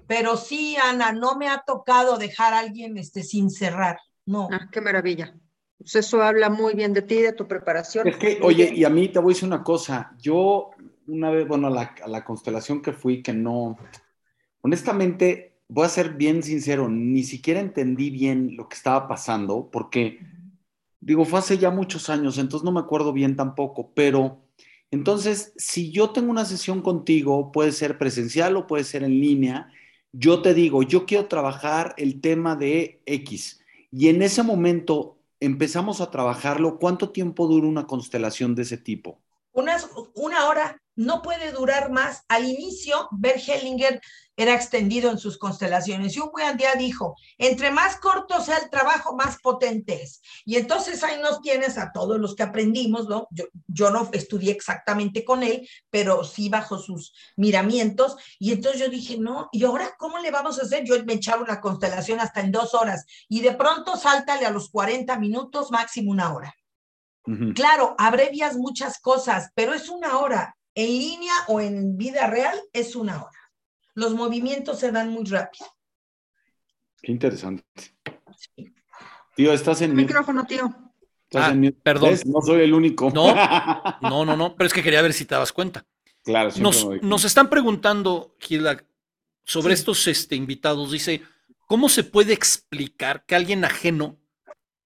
pero sí, Ana, no me ha tocado dejar a alguien este, sin cerrar, no. Ah, qué maravilla. Pues eso habla muy bien de ti, de tu preparación. Es que, oye, y a mí te voy a decir una cosa, yo una vez, bueno, a la, a la constelación que fui, que no, honestamente, voy a ser bien sincero, ni siquiera entendí bien lo que estaba pasando, porque, digo, fue hace ya muchos años, entonces no me acuerdo bien tampoco, pero entonces, si yo tengo una sesión contigo, puede ser presencial o puede ser en línea, yo te digo, yo quiero trabajar el tema de X y en ese momento empezamos a trabajarlo, ¿cuánto tiempo dura una constelación de ese tipo? una hora, no puede durar más. Al inicio, Bert Hellinger era extendido en sus constelaciones y un buen día dijo, entre más corto sea el trabajo, más potente es. Y entonces ahí nos tienes a todos los que aprendimos, ¿no? Yo, yo no estudié exactamente con él, pero sí bajo sus miramientos. Y entonces yo dije, no, ¿y ahora cómo le vamos a hacer? Yo me echaba una constelación hasta en dos horas y de pronto sáltale a los 40 minutos, máximo una hora. Claro, abrevias muchas cosas, pero es una hora. En línea o en vida real es una hora. Los movimientos se dan muy rápido. Qué interesante. Tío, estás en micrófono, tío. Ah, perdón. No soy el único. No, no, no, no, pero es que quería ver si te das cuenta. Claro, nos, nos están preguntando, Gilda, sobre estos este, invitados. Dice, ¿cómo se puede explicar que alguien ajeno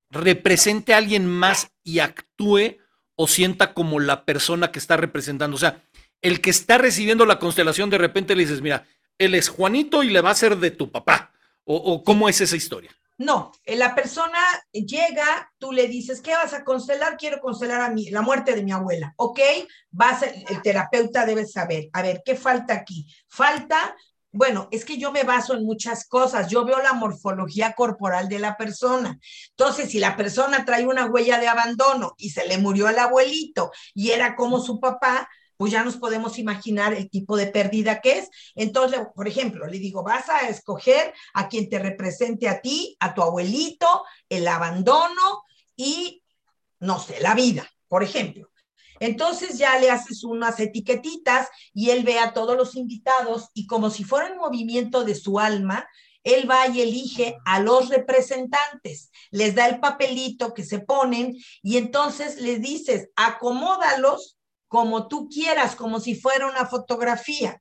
represente a alguien más y actúe o sienta como la persona que está representando. O sea, el que está recibiendo la constelación, de repente le dices, mira, él es Juanito y le va a ser de tu papá. ¿O, cómo es esa historia? No, eh, la persona llega, tú le dices, ¿qué vas a constelar? Quiero constelar a mí, la muerte de mi abuela. Ok, vas, el terapeuta debe saber, a ver, ¿qué falta aquí? Falta bueno, es que yo me baso en muchas cosas. Yo veo la morfología corporal de la persona. Entonces, si la persona trae una huella de abandono y se le murió el abuelito y era como su papá, pues ya nos podemos imaginar el tipo de pérdida que es. Entonces, por ejemplo, le digo, vas a escoger a quien te represente a ti, a tu abuelito, el abandono y, no sé, la vida, por ejemplo. Entonces ya le haces unas etiquetitas y él ve a todos los invitados y como si fuera un movimiento de su alma, él va y elige a los representantes, les da el papelito que se ponen y entonces les dices, acomódalos como tú quieras, como si fuera una fotografía.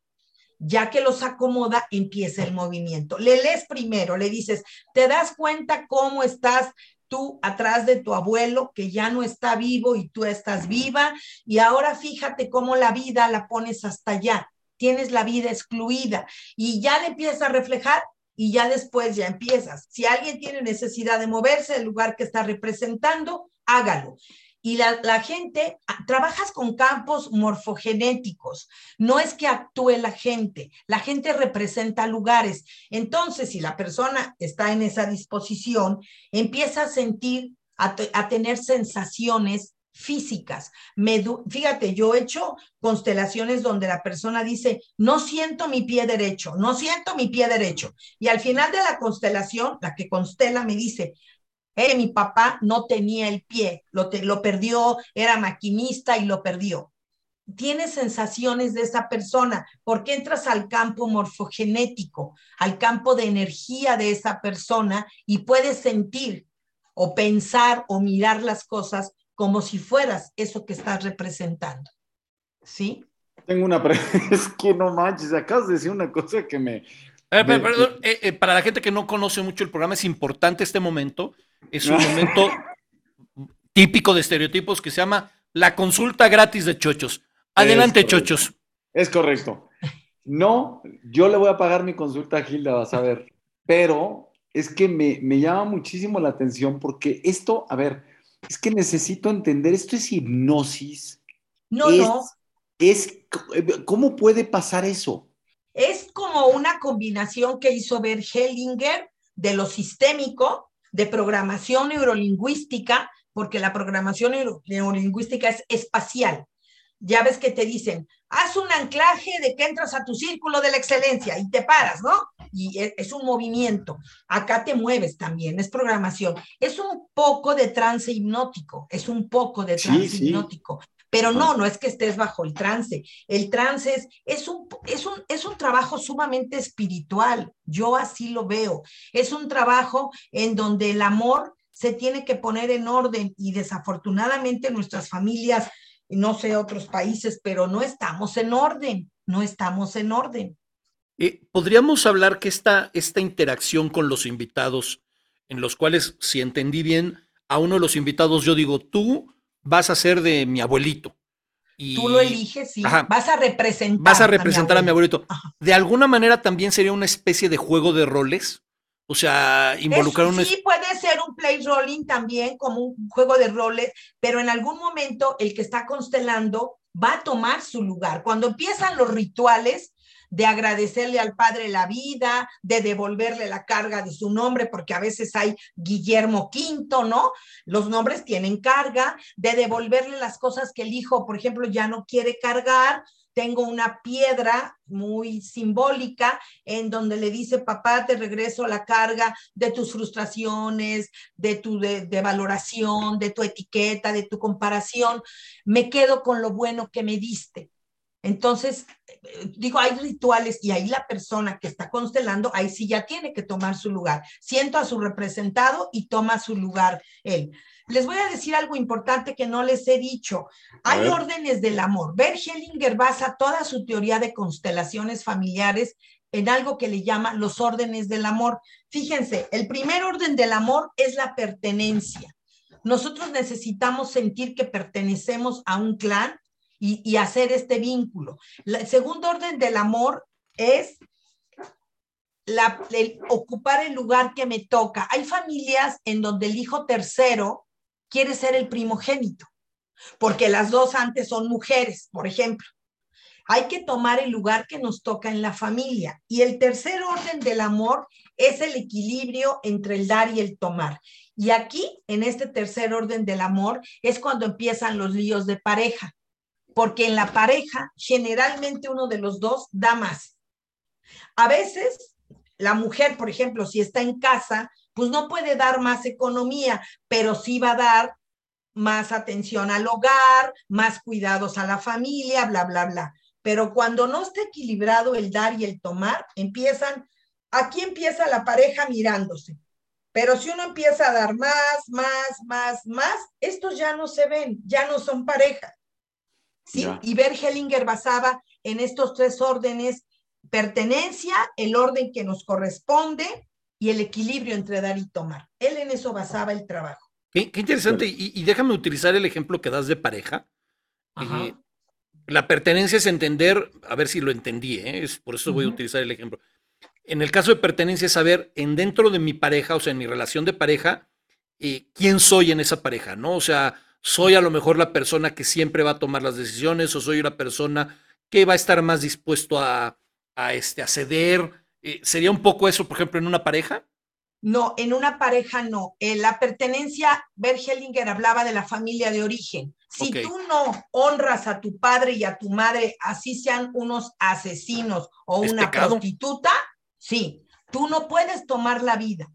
Ya que los acomoda, empieza el movimiento. Le lees primero, le dices, ¿te das cuenta cómo estás tú atrás de tu abuelo que ya no está vivo y tú estás viva. Y ahora fíjate cómo la vida la pones hasta allá, tienes la vida excluida y ya le empiezas a reflejar y ya después ya empiezas. Si alguien tiene necesidad de moverse del lugar que está representando, hágalo y la, gente, ah, trabajas con campos morfogenéticos, no es que actúe la gente, la gente representa lugares. Entonces, si la persona está en esa disposición, empieza a sentir, a, tener sensaciones físicas. Me, fíjate, yo he hecho constelaciones donde la persona dice, no siento mi pie derecho, no siento mi pie derecho. Y al final de la constelación, la que constela me dice, eh, mi papá no tenía el pie, lo, lo perdió, era maquinista y lo perdió. tienes sensaciones de esa persona, porque entras al campo morfogenético, al campo de energía de esa persona y puedes sentir o pensar o mirar las cosas como si fueras eso que estás representando. ¿Sí? Tengo una pregunta, es que no manches, acabas de decir una cosa que me... Eh, perdón, eh, eh, para la gente que no conoce mucho el programa, es importante este momento. Es un momento típico de estereotipos que se llama la consulta gratis de chochos. Adelante, chochos. Es correcto. No, yo le voy a pagar mi consulta a Gilda, vas a ver. Pero es que me, me llama muchísimo la atención porque esto, a ver, es que necesito entender, esto es hipnosis. No, no. Es, ¿Cómo puede pasar eso? Es como una combinación que hizo Bert Hellinger de lo sistémico, de programación neurolingüística, porque la programación neurolingüística es espacial. Ya ves que te dicen, haz un anclaje de que entras a tu círculo de la excelencia y te paras, ¿no? Y e, es un movimiento. Acá te mueves también, es programación. Es un poco de trance hipnótico, es un poco de trance hipnótico. Pero no, no es que estés bajo el trance. El trance es, es, un, es, un, es un trabajo sumamente espiritual. Yo así lo veo. Es un trabajo en donde el amor se tiene que poner en orden y desafortunadamente nuestras familias, no sé otros países, pero no estamos en orden, no estamos en orden. Eh, Podríamos hablar que esta, esta interacción con los invitados, en los cuales, si entendí bien, a uno de los invitados yo digo, tú vas a ser de mi abuelito. Y, Tú lo eliges, sí. vas a representar. Vas a representar a mi abuelito. De alguna manera también sería una especie de juego de roles. O sea, involucrar un... Sí, puede ser un play rolling también, como un juego de roles, pero en algún momento el que está constelando va a tomar su lugar. Cuando empiezan los rituales, de agradecerle al Padre la vida, de devolverle la carga de su nombre, porque a veces hay Guillermo V, ¿no? Los nombres tienen carga, de devolverle las cosas que el hijo, por ejemplo, ya no quiere cargar, tengo una piedra muy simbólica en donde le dice, papá, te regreso la carga de tus frustraciones, de tu de, de valoración, de tu etiqueta, de tu comparación. Me quedo con lo bueno que me diste. Entonces, digo, hay rituales y ahí la persona que está constelando, ahí sí ya tiene que tomar su lugar. Siento a su representado y toma su lugar él. Les voy a decir algo importante que no les he dicho. Hay órdenes del amor. Bert Hellinger basa toda su teoría de constelaciones familiares en algo que le llama los órdenes del amor. Fíjense, el primer orden del amor es la pertenencia. Nosotros necesitamos sentir que pertenecemos a un clan y, hacer este vínculo. el segundo orden del amor es ocupar el lugar que me toca. Hay familias en donde el hijo tercero quiere ser el primogénito, porque las dos antes son mujeres, por ejemplo. Hay que tomar el lugar que nos toca en la familia. Y el tercer orden del amor es el equilibrio entre el dar y el tomar. Y aquí, en este tercer orden del amor, es cuando empiezan los líos de pareja porque en la pareja generalmente uno de los dos da más. A veces la mujer, por ejemplo, si está en casa, pues no puede dar más economía, pero sí va a dar más atención al hogar, más cuidados a la familia, bla, bla, bla. Pero cuando no está equilibrado el dar y el tomar, empiezan, aquí empieza la pareja mirándose. Pero si uno empieza a dar más, más, más, más, estos ya no se ven, ya no son pareja. ¿Sí? Y Bergelinger basaba en estos tres órdenes, pertenencia, el orden que nos corresponde y el equilibrio entre dar y tomar. Él en eso basaba el trabajo. Qué, interesante. Y, déjame utilizar el ejemplo que das de pareja. Eh, la pertenencia es entender, a ver si lo entendí, ¿eh? es, por eso voy a utilizar el ejemplo. En el caso de pertenencia es saber en dentro de mi pareja, o sea, en mi relación de pareja, eh, quién soy en esa pareja, ¿no? O sea, soy a lo mejor la persona que siempre va a tomar las decisiones o soy una persona que va a estar más dispuesto a, a, este, a ceder. Eh, ¿Sería un poco eso, por ejemplo, en una pareja? No, en una pareja no. En la pertenencia, Bert Hellinger hablaba de la familia de origen. Si tú no honras a tu padre y a tu madre, así sean unos asesinos o una prostituta, sí, tú no puedes tomar la vida.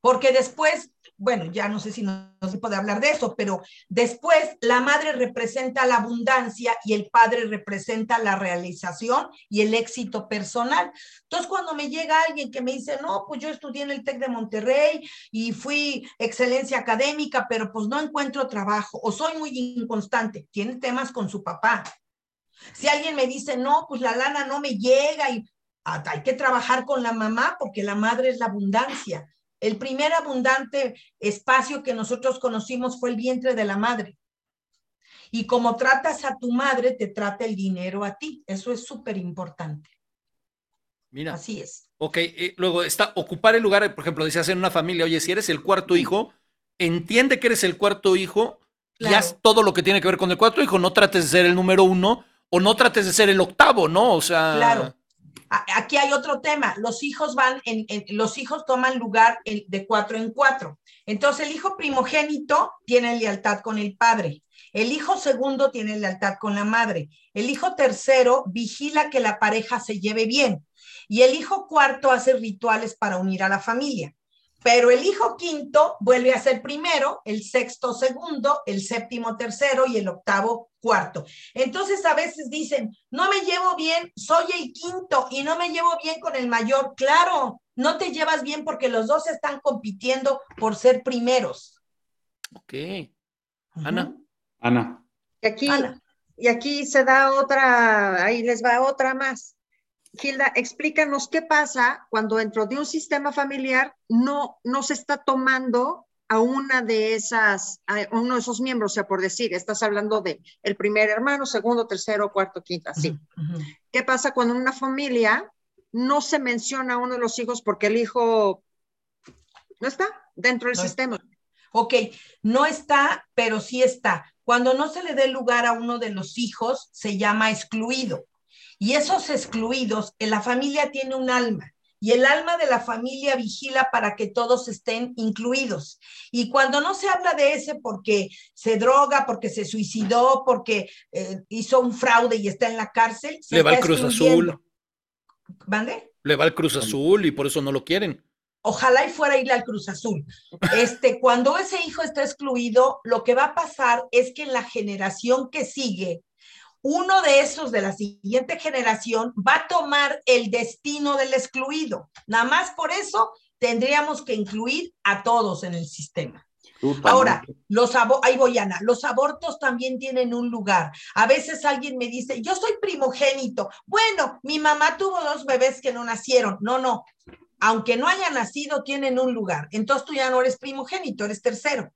Porque después bueno, ya no sé si no, se puede hablar de eso, pero después la madre representa la abundancia y el padre representa la realización y el éxito personal. Entonces, cuando me llega alguien que me dice, no, pues yo estudié en el TEC de Monterrey y fui excelencia académica, pero pues no encuentro trabajo o soy muy inconstante, tiene temas con su papá. Si alguien me dice, no, pues la lana no me llega y ah, hay que trabajar con la mamá porque la madre es la abundancia. El primer abundante espacio que nosotros conocimos fue el vientre de la madre. Y como tratas a tu madre, te trata el dinero a ti. Eso es súper importante. Mira. Así es. Ok, eh, luego está ocupar el lugar, por ejemplo, decías en una familia, oye, si eres el cuarto hijo, entiende que eres el cuarto hijo y haz todo lo que tiene que ver con el cuarto hijo. No trates de ser el número uno o no trates de ser el octavo, ¿no? O sea. Claro. Aquí hay otro tema. Los hijos van, en, los hijos toman lugar de cuatro en cuatro. Entonces, el hijo primogénito tiene lealtad con el padre. El hijo segundo tiene lealtad con la madre. El hijo tercero vigila que la pareja se lleve bien. Y el hijo cuarto hace rituales para unir a la familia. Pero el hijo quinto vuelve a ser primero, el sexto segundo, el séptimo tercero y el octavo cuarto. Entonces a veces dicen, no me llevo bien, soy el quinto y no me llevo bien con el mayor. Claro, no te llevas bien porque los dos están compitiendo por ser primeros. Ok. Ana. Ana. Y aquí, y aquí se da otra, ahí les va otra más. Gilda, explícanos qué pasa cuando dentro de un sistema familiar no, no se está tomando a una de esas, a uno de esos miembros, o sea, por decir, estás hablando de el primer hermano, segundo, tercero, cuarto, quinta, así. ¿Qué pasa cuando en una familia no se menciona a uno de los hijos porque el hijo no está dentro del sistema? Ok, no está, pero sí está. Cuando no se le dé lugar a uno de los hijos, se llama excluido. Y esos excluidos, en la familia tiene un alma y el alma de la familia vigila para que todos estén incluidos. Y cuando no se habla de ese porque se droga, porque se suicidó, porque eh, hizo un fraude y está en la cárcel, se le va el Cruz Azul. ¿Mande? Le va el Cruz Azul y por eso no lo quieren. Ojalá y fuera ir al Cruz Azul. Este, cuando ese hijo está excluido, lo que va a pasar es que en la generación que sigue, uno de esos de la siguiente generación va a tomar el destino del excluido. Nada más por eso tendríamos que incluir a todos en el sistema. Ahora, los ahí voy Ana, los abortos también tienen un lugar. A veces alguien me dice, yo soy primogénito. Bueno, mi mamá tuvo dos bebés que no nacieron. No, no. Aunque no haya nacido, tienen un lugar. Entonces tú ya no eres primogénito, eres tercero.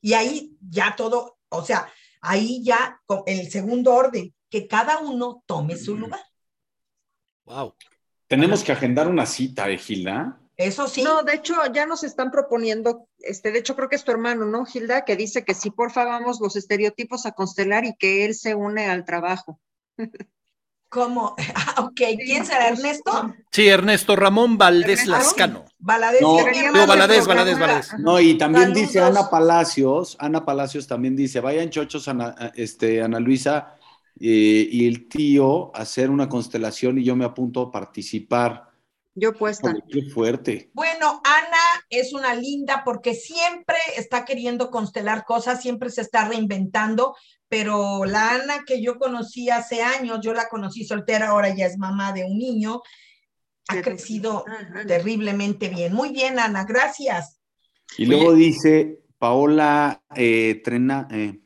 Y ahí ya todo, o sea, ahí ya en el segundo orden, que cada uno tome su lugar. Wow. Tenemos que agendar una cita, ¿eh, Gilda? Eso sí. No, de hecho, ya nos están proponiendo, este, de hecho, creo que es tu hermano, ¿no, Gilda? Que dice que sí, porfa, vamos los estereotipos a constelar y que él se une al trabajo. ¿Cómo? Ah, ok, ¿quién será Ernesto? Sí, Ernesto Ramón Valdés Lascano. Valadez, no, no Valadez, Valadez, Valadez. No, y también dice Ana Palacios, Ana Palacios también dice, vayan chochos, Ana, este, Ana Luisa eh, y el tío a hacer una constelación y yo me apunto a participar. Yo puesta. Qué fuerte. Bueno, Ana es una linda porque siempre está queriendo constelar cosas, siempre se está reinventando, pero la Ana que yo conocí hace años, yo la conocí soltera, ahora ya es mamá de un niño, ha crecido ah, terriblemente bien. Muy bien, Ana, gracias. Y luego dice Paola eh, eh,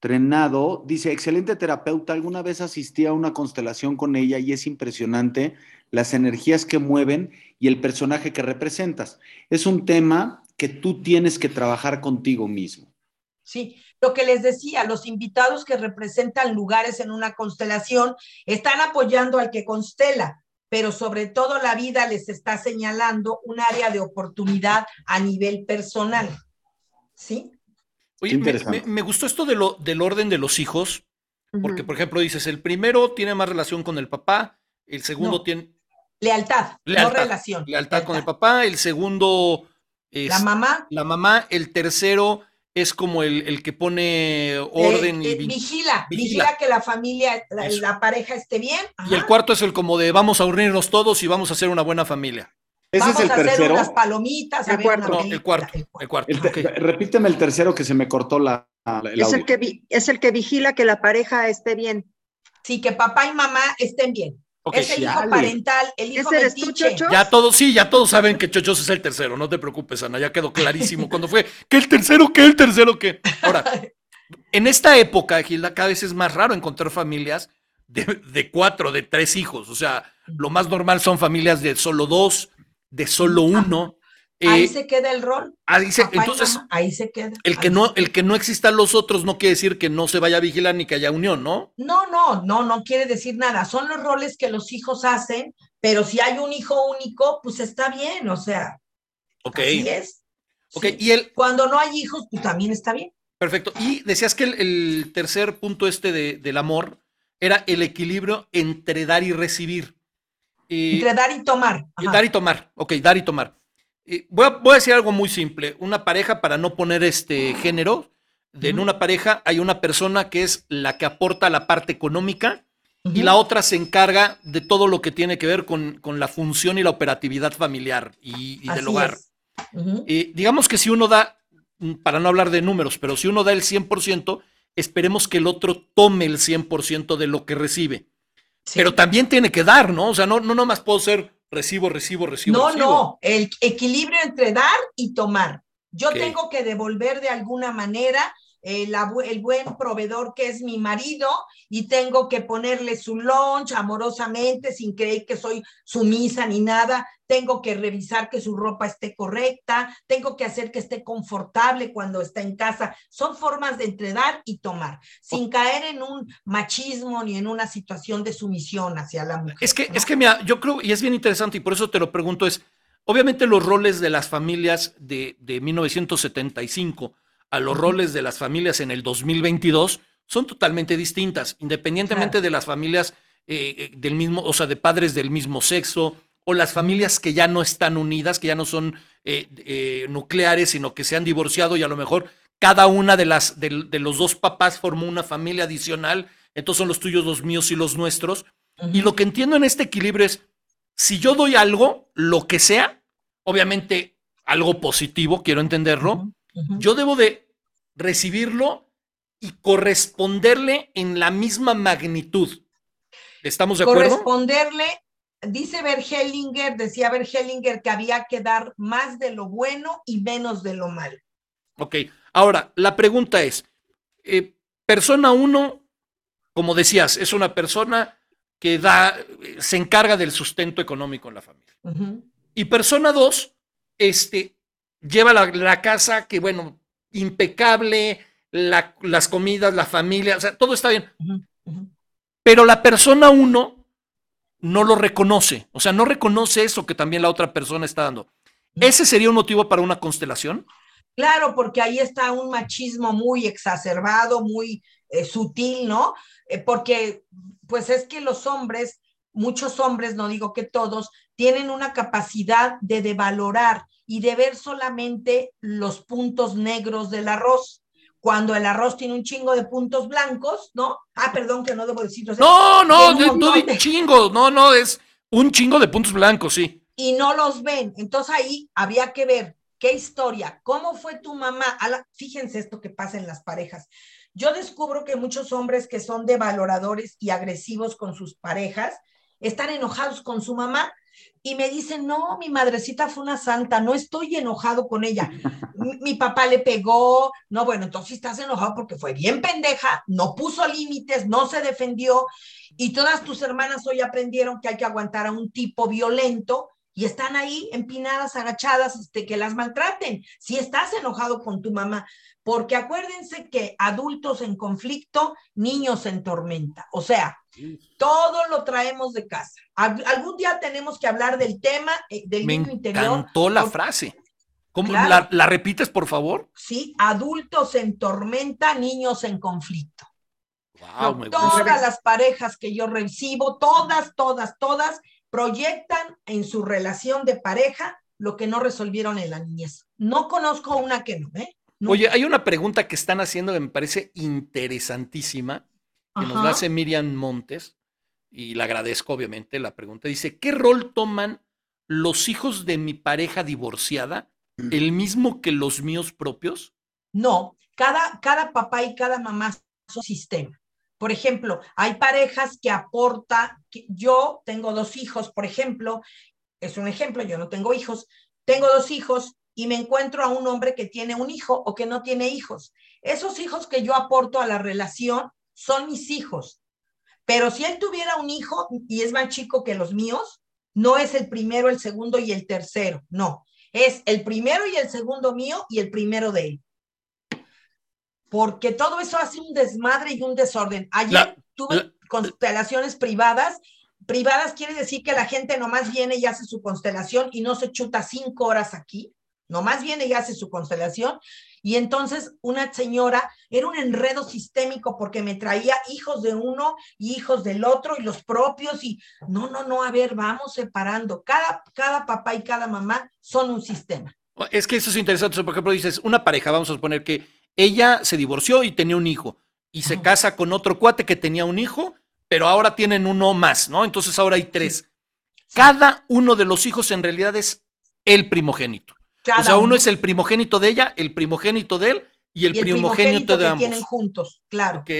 Trenado, dice, excelente terapeuta, alguna vez asistí a una constelación con ella y es impresionante las energías que mueven y el personaje que representas. Es un tema que tú tienes que trabajar contigo mismo. Sí, lo que les decía, los invitados que representan lugares en una constelación están apoyando al que constela, pero sobre todo la vida les está señalando un área de oportunidad a nivel personal. ¿Sí? Oye, me, gustó esto de lo, del orden de los hijos, porque, por ejemplo, dices, el primero tiene más relación con el papá, el segundo tiene... Lealtad, no relación. Lealtad, con el papá, el segundo... Es la mamá. La mamá, el tercero es como el, que pone orden y eh, vigila, vigila, que la familia, la, pareja esté bien. Y el cuarto es el como de vamos a unirnos todos y vamos a hacer una buena familia. Ese Vamos es el a hacer tercero. unas palomitas, a El ver cuarto. una No, el cuarto. el El cuarto. El. Repíteme el tercero que se me cortó la, la- el Es audio. el, que vi- es el que vigila que la pareja esté bien. Sí, que papá y mamá estén bien. Es el hijo parental, el hijo ¿Ese eres tú, metiche. Chocho? Ya todos, sí, ya todos saben que Chochos es el tercero, no te preocupes, Ana, ya quedó clarísimo cuando fue, que el tercero, que el tercero, que. Ahora, en esta época, Gilda, cada vez es más raro encontrar familias de, de cuatro, de tres hijos, o sea, lo más normal son familias de solo dos, de solo uno. Ahí eh, se queda el rol. ahí se- entonces, mamá, ahí se queda. el que, no, queda. el que no existan los otros no quiere decir que no se vaya a vigilar ni que haya unión, ¿no? No, no, no, no quiere decir nada. Son los roles que los hijos hacen, pero si hay un hijo único, pues está bien, o sea, Ok. así es. Ok, Sí. y el, Cuando no hay hijos, pues también está bien. Perfecto. Y decías que el, el tercer punto este de- del amor era el equilibrio entre dar y recibir. Y- Entre dar y tomar. Ajá. dar y tomar. Ok, dar y tomar. Voy, a, voy a decir algo muy simple. Una pareja, para no poner este género, de, en una pareja hay una persona que es la que aporta la parte económica y la otra se encarga de todo lo que tiene que ver con, con la función y la operatividad familiar y, y del hogar. Eh, digamos que si uno da, para no hablar de números, pero si uno da el 100%, esperemos que el otro tome el 100% de lo que recibe. Sí. Pero también tiene que dar, ¿no? O sea, no, no nomás puedo ser recibo, recibo, recibo. No, recibo. no, el equilibrio entre dar y tomar. Yo tengo que devolver de alguna manera eh, la el buen proveedor que es mi marido y tengo que ponerle su lunch amorosamente sin creer que soy sumisa ni nada. Tengo que revisar que su ropa esté correcta, tengo que hacer que esté confortable cuando está en casa. Son formas de entre dar y tomar, sin caer en un machismo ni en una situación de sumisión hacia la mujer. Es que, ¿no? es que, mira, yo creo, y es bien interesante, y por eso te lo pregunto, es, obviamente los roles de las familias de, de 1975 a los roles de las familias en el 2022 son totalmente distintas, independientemente Claro. de las familias eh, eh, del mismo, o sea, de padres del mismo sexo, o las familias que ya no están unidas, que ya no son eh, eh, nucleares, sino que se han divorciado y a lo mejor cada una de las de, de los dos papás formó una familia adicional, entonces son los tuyos, los míos y los nuestros. Y lo que entiendo en este equilibrio es, si yo doy algo, lo que sea, obviamente algo positivo, quiero entenderlo, yo debo de recibirlo y corresponderle en la misma magnitud. ¿Estamos de acuerdo? corresponderle, dice Bergelinger, decía Bergelinger que había que dar más de lo bueno y menos de lo malo. Ok, ahora, la pregunta es, eh, persona uno, como decías, es una persona que da, se encarga del sustento económico en la familia. Y persona dos, este, lleva la, la casa que, bueno, impecable, la- las comidas, la familia, o sea, todo está bien. Pero la persona uno no lo reconoce, o sea, no reconoce eso que también la otra persona está dando. ¿Ese sería un motivo para una constelación? Claro, porque ahí está un machismo muy exacerbado, muy eh, sutil, ¿no? Eh, porque, pues es que los hombres, muchos hombres, no digo que todos, tienen una capacidad de devalorar y de ver solamente los puntos negros del arroz. Cuando el arroz tiene un chingo de puntos blancos, ¿no? Ah, perdón, que no debo decirlo. No, no, Tiene un tú de- chingo, no, no, es un chingo de puntos blancos, sí. y no los ven. Entonces ahí habría que ver qué historia, cómo fue tu mamá. La- fíjense esto que pasa en las parejas. Yo descubro que muchos hombres que son devaloradores y agresivos con sus parejas están enojados con su mamá y me dicen, no, mi madrecita fue una santa, no estoy enojado con ella. Mi, mi papá le pegó, no, bueno, entonces estás enojado porque fue bien pendeja, no puso límites, no se defendió y todas tus hermanas hoy aprendieron que hay que aguantar a un tipo violento y están ahí empinadas, agachadas, este, que las maltraten. Si estás enojado con tu mamá, porque acuérdense que adultos en conflicto, niños en tormenta. O sea, todo lo traemos de casa. Al- algún día tenemos que hablar del tema eh, del Me niño interior. encantó la frase. ¿Cómo, Claro. la, la repites, por favor? Sí, adultos en tormenta, niños en conflicto. Wow, me gusta. Todas las parejas que yo recibo, todas, todas, todas, proyectan en su relación de pareja lo que no resolvieron en la niñez. No conozco una que no, ¿eh? No. Oye, hay una pregunta que están haciendo que me parece interesantísima, que nos la hace Miriam Montes, y le agradezco obviamente la pregunta. Dice, ¿qué rol toman los hijos de mi pareja divorciada Mm. el mismo que los míos propios? No, cada, cada papá y cada mamá es un sistema. Por ejemplo, hay parejas que aporta, que yo tengo dos hijos, por ejemplo, es un ejemplo, yo no tengo hijos, tengo dos hijos y me encuentro a un hombre que tiene un hijo o que no tiene hijos. Esos hijos que yo aporto a la relación son mis hijos. Pero si él tuviera un hijo y es más chico que los míos, no es el primero, el segundo y el tercero, no. Es el primero y el segundo mío y el primero de él. Porque todo eso hace un desmadre y un desorden. Ayer La- tuve la- constelaciones privadas. Privadas quiere decir que la gente nomás viene y hace su constelación y no se chuta cinco horas aquí. Nomás viene y hace su constelación. Y entonces una señora era un enredo sistémico porque me traía hijos de uno y hijos del otro y los propios y no, no, no, a ver, vamos separando. Cada, cada papá y cada mamá son un sistema. Es que eso es interesante. Por ejemplo, dices, una pareja, vamos a suponer que ella se divorció y tenía un hijo y se casa con otro cuate que tenía un hijo, pero ahora tienen uno más, ¿no? Entonces ahora hay tres. Cada uno de los hijos en realidad es el primogénito. Cada o sea, uno es el primogénito de ella, el primogénito de él y el, y el primogénito, de que ambos. tienen juntos, claro. Ok.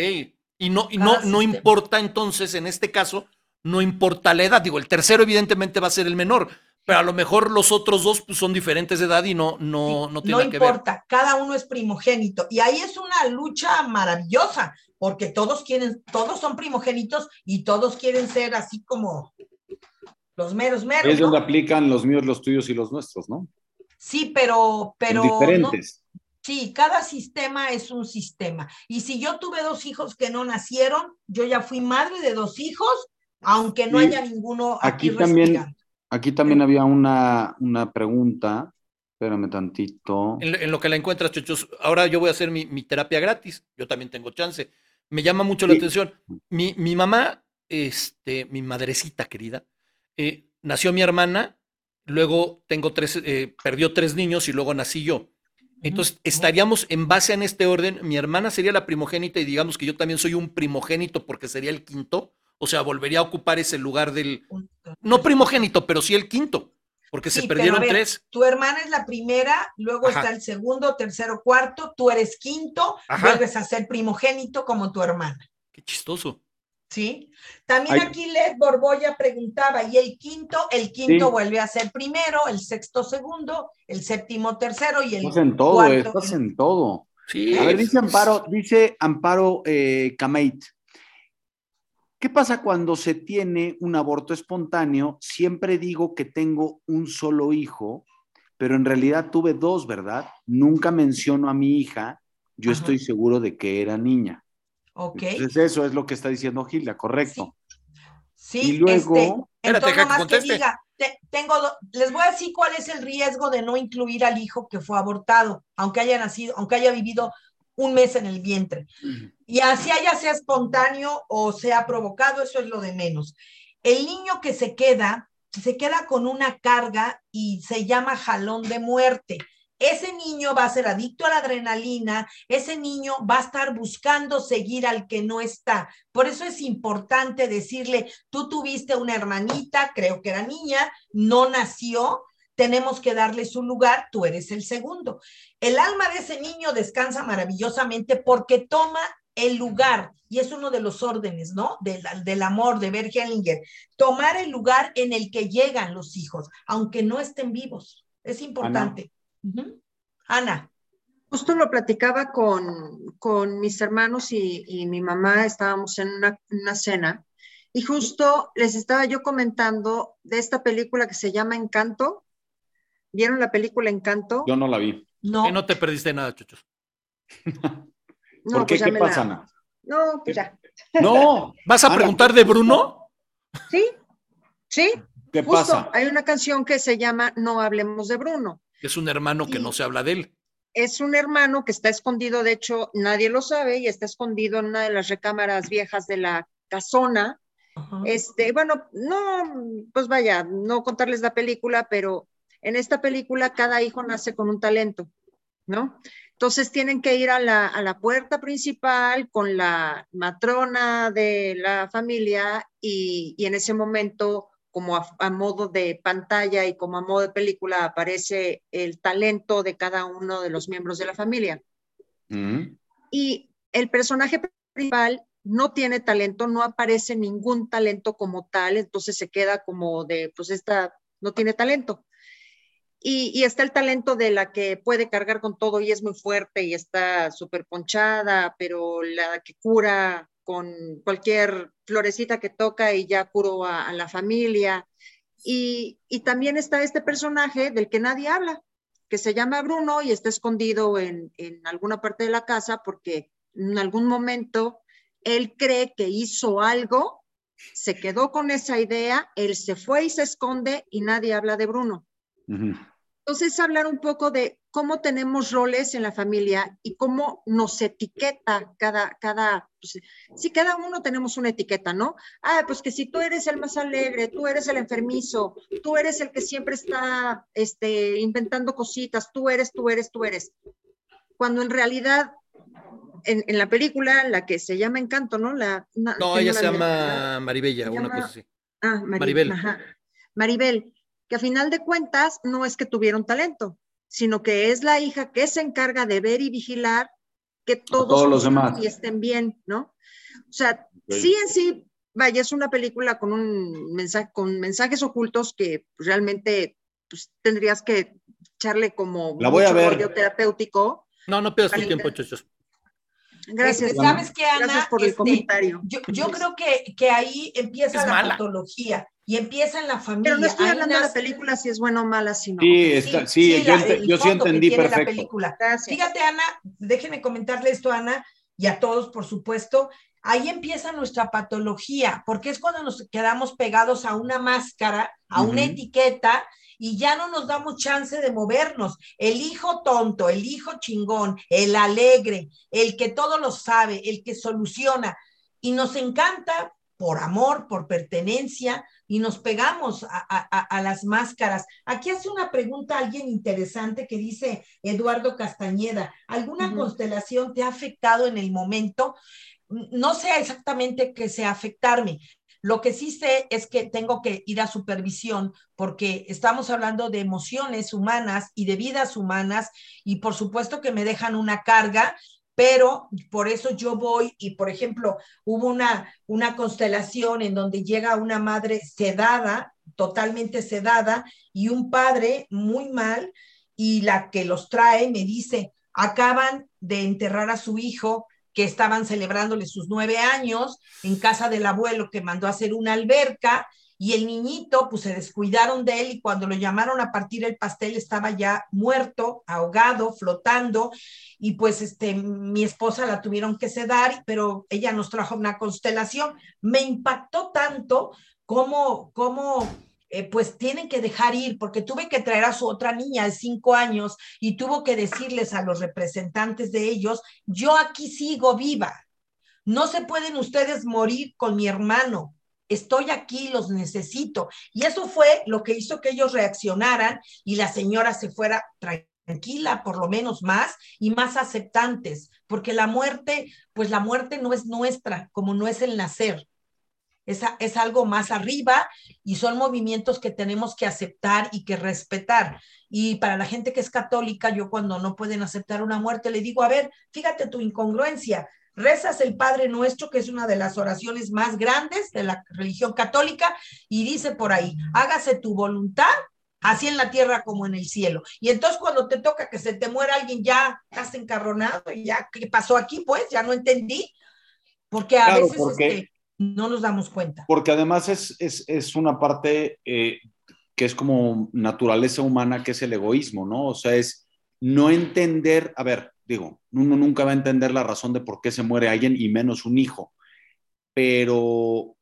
Y no, y no, no importa entonces, en este caso, no importa la edad. Digo, el tercero evidentemente va a ser el menor, pero a lo mejor los otros dos pues, son diferentes de edad y no, no, no tiene no que ver. importa, cada uno es primogénito. Y ahí es una lucha maravillosa, porque todos quieren, todos son primogénitos y todos quieren ser así como los meros meros. Es ¿no? donde aplican los míos, los tuyos y los nuestros, ¿no? Sí, pero, pero no- diferentes. sí, cada sistema es un sistema. Y si yo tuve dos hijos que no nacieron, yo ya fui madre de dos hijos, aunque no haya ninguno aquí, aquí también- respirando. Aquí también había una, una pregunta. Espérame tantito. En, lo- en lo que la encuentras, chochos, ahora yo voy a hacer mi, mi terapia gratis. Yo también tengo chance. Me llama mucho la atención. Mi, mi mamá, este, mi madrecita querida, eh, nació mi hermana, luego tengo tres, eh, perdió tres niños y luego nací yo. Entonces, estaríamos en base en este orden. Mi hermana sería la primogénita y digamos que yo también soy un primogénito porque sería el quinto. O sea, volvería a ocupar ese lugar del, no primogénito, pero sí el quinto, porque Sí, se perdieron ver, tres. Tu hermana es la primera, luego Ajá. está el segundo, tercero, cuarto, tú eres quinto, Ajá. vuelves a ser primogénito como tu hermana, Qué chistoso. ¿Sí? También Ay. aquí Led Borboya preguntaba, ¿y el quinto? El quinto Sí. vuelve a ser primero, el sexto segundo, el séptimo tercero y el Estás en todo, cuarto, estás el- en todo. Sí. A ver, dice Amparo, dice Amparo eh, Kameit. ¿Qué pasa cuando se tiene un aborto espontáneo? Siempre digo que tengo un solo hijo, pero en realidad tuve dos, ¿verdad? Nunca menciono a mi hija. Yo Ajá. estoy seguro de que era niña. Ok, Entonces eso es lo que está diciendo Gilda, correcto. sí, y luego- este, Espérate, entonces que nomás que diga, te- tengo, do- les voy a decir cuál es el riesgo de no incluir al hijo que fue abortado, aunque haya nacido, aunque haya vivido un mes en el vientre. Y así haya sea espontáneo o sea provocado, eso es lo de menos. El niño que se queda, se queda con una carga y se llama jalón de muerte. Ese niño va a ser adicto a la adrenalina, ese niño va a estar buscando seguir al que no está. Por eso es importante decirle, tú tuviste una hermanita, creo que era niña, no nació, tenemos que darle su lugar, tú eres el segundo. El alma de ese niño descansa maravillosamente porque toma el lugar, y es uno de los órdenes, ¿no? Del, del amor de Bert Hellinger, tomar el lugar en el que llegan los hijos, aunque no estén vivos. Es importante. Ujú. Ana, Justo lo platicaba con, con mis hermanos y, y mi mamá, estábamos en una, una cena y justo les estaba yo comentando de esta película que se llama Encanto. ¿Vieron la película Encanto? Yo no la vi. no, Que no te perdiste nada, chochos. No, ¿Por qué? pues ya ¿Qué pasa, Ana? No, pues ya. No, ¿Vas a Ana, preguntar de Bruno? Sí, sí. ¿Qué Justo, pasa? hay una canción que se llama No hablemos de Bruno. Es un hermano que no se habla de él. Es un hermano que está escondido, de hecho, nadie lo sabe, y está escondido en una de las recámaras viejas de la casona. Ajá. Este, bueno, no, pues vaya, no contarles la película, pero en esta película cada hijo nace con un talento, ¿no? Entonces tienen que ir a la, a la puerta principal con la matrona de la familia y, y en ese momento como a, modo de pantalla y como a modo de película aparece el talento de cada uno de los miembros de la familia. Mm. Y el personaje principal no tiene talento, no aparece ningún talento como tal, entonces se queda como de, pues esta no tiene talento. Y, está el talento de la que puede cargar con todo y es muy fuerte y está súper ponchada, pero la que cura con cualquier florecita que toca y ya curó a, la familia. Y, también está este personaje del que nadie habla, que se llama Bruno y está escondido en, en alguna parte de la casa porque en algún momento él cree que hizo algo, se quedó con esa idea, él se fue y se esconde y nadie habla de Bruno. Entonces, hablar un poco de cómo tenemos roles en la familia y cómo nos etiqueta cada, cada, pues, si cada uno tenemos una etiqueta, ¿no? Ah, pues que si tú eres el más alegre, tú eres el enfermizo, tú eres el que siempre está este, inventando cositas, tú eres, tú eres, tú eres. Cuando en realidad en, en, la película, la que se llama Encanto, ¿no? La, no, ella se llama Maribella, una cosa así. Ah, Maribel. Maribel que a final de cuentas no es que tuvieron talento, sino que es la hija que se encarga de ver y vigilar que todos, los demás estén bien, ¿no? O sea, sí en sí, vaya, es una película con un mensaje, con mensajes ocultos que realmente pues, tendrías que echarle como la voy a ver. terapéutico. No, no pierdas tu tiempo, chuchos. Gracias. Este, ¿Sabes qué, Ana? Gracias por el este, comentario. Yo, creo que, que, ahí empieza la patología y empieza en la familia. Pero no estoy hablando de la película si es buena o mala, sino. Sí, sí, yo, sí entendí perfecto. película. Fíjate, Ana, déjenme comentarle esto, Ana, y a todos, por supuesto. Ahí empieza nuestra patología, porque es cuando nos quedamos pegados a una máscara, a una etiqueta, y ya no nos damos chance de movernos. El hijo tonto, el hijo chingón, el alegre, el que todo lo sabe, el que soluciona. Y nos encanta por amor, por pertenencia, y nos pegamos a, las máscaras. Aquí hace una pregunta alguien interesante que dice Eduardo Castañeda, ¿alguna constelación te ha afectado en el momento? No sé exactamente qué sea afectarme. Lo que sí sé es que tengo que ir a supervisión porque estamos hablando de emociones humanas y de vidas humanas y por supuesto que me dejan una carga pero por eso yo voy y, por ejemplo, hubo una, una constelación en donde llega una madre sedada, totalmente sedada, y un padre muy mal, y la que los trae me dice, acaban de enterrar a su hijo, que estaban celebrándole sus nueve años en casa del abuelo que mandó a hacer una alberca y el niñito, pues se descuidaron de él y cuando lo llamaron a partir el pastel estaba ya muerto, ahogado, flotando y pues este, mi esposa la tuvieron que sedar, pero ella nos trajo una constelación. Me impactó tanto como, como eh, pues tienen que dejar ir, porque tuve que traer a su otra niña de cinco años y tuvo que decirles a los representantes de ellos, yo aquí sigo viva. No se pueden ustedes morir con mi hermano estoy aquí, los necesito. Y eso fue lo que hizo que ellos reaccionaran y la señora se fuera tranquila, por lo menos más, y más aceptantes, porque la muerte, pues la muerte no es nuestra, como no es el nacer. Es, es algo más arriba y son movimientos que tenemos que aceptar y que respetar. Y para la gente que es católica, yo cuando no pueden aceptar una muerte, le digo, a ver, fíjate tu incongruencia, rezas el Padre Nuestro, que es una de las oraciones más grandes de la religión católica, y dice por ahí, hágase tu voluntad, así en la tierra como en el cielo. Y entonces cuando te toca que se te muera alguien, ya estás encarronado, y ya, ¿qué pasó aquí? Pues ya no entendí, porque a veces este, no nos damos cuenta. Porque además es, es, una parte eh, que es como naturaleza humana, que es el egoísmo, ¿no? O sea, es no entender, a ver, digo, uno nunca va a entender la razón de por qué se muere alguien y menos un hijo, pero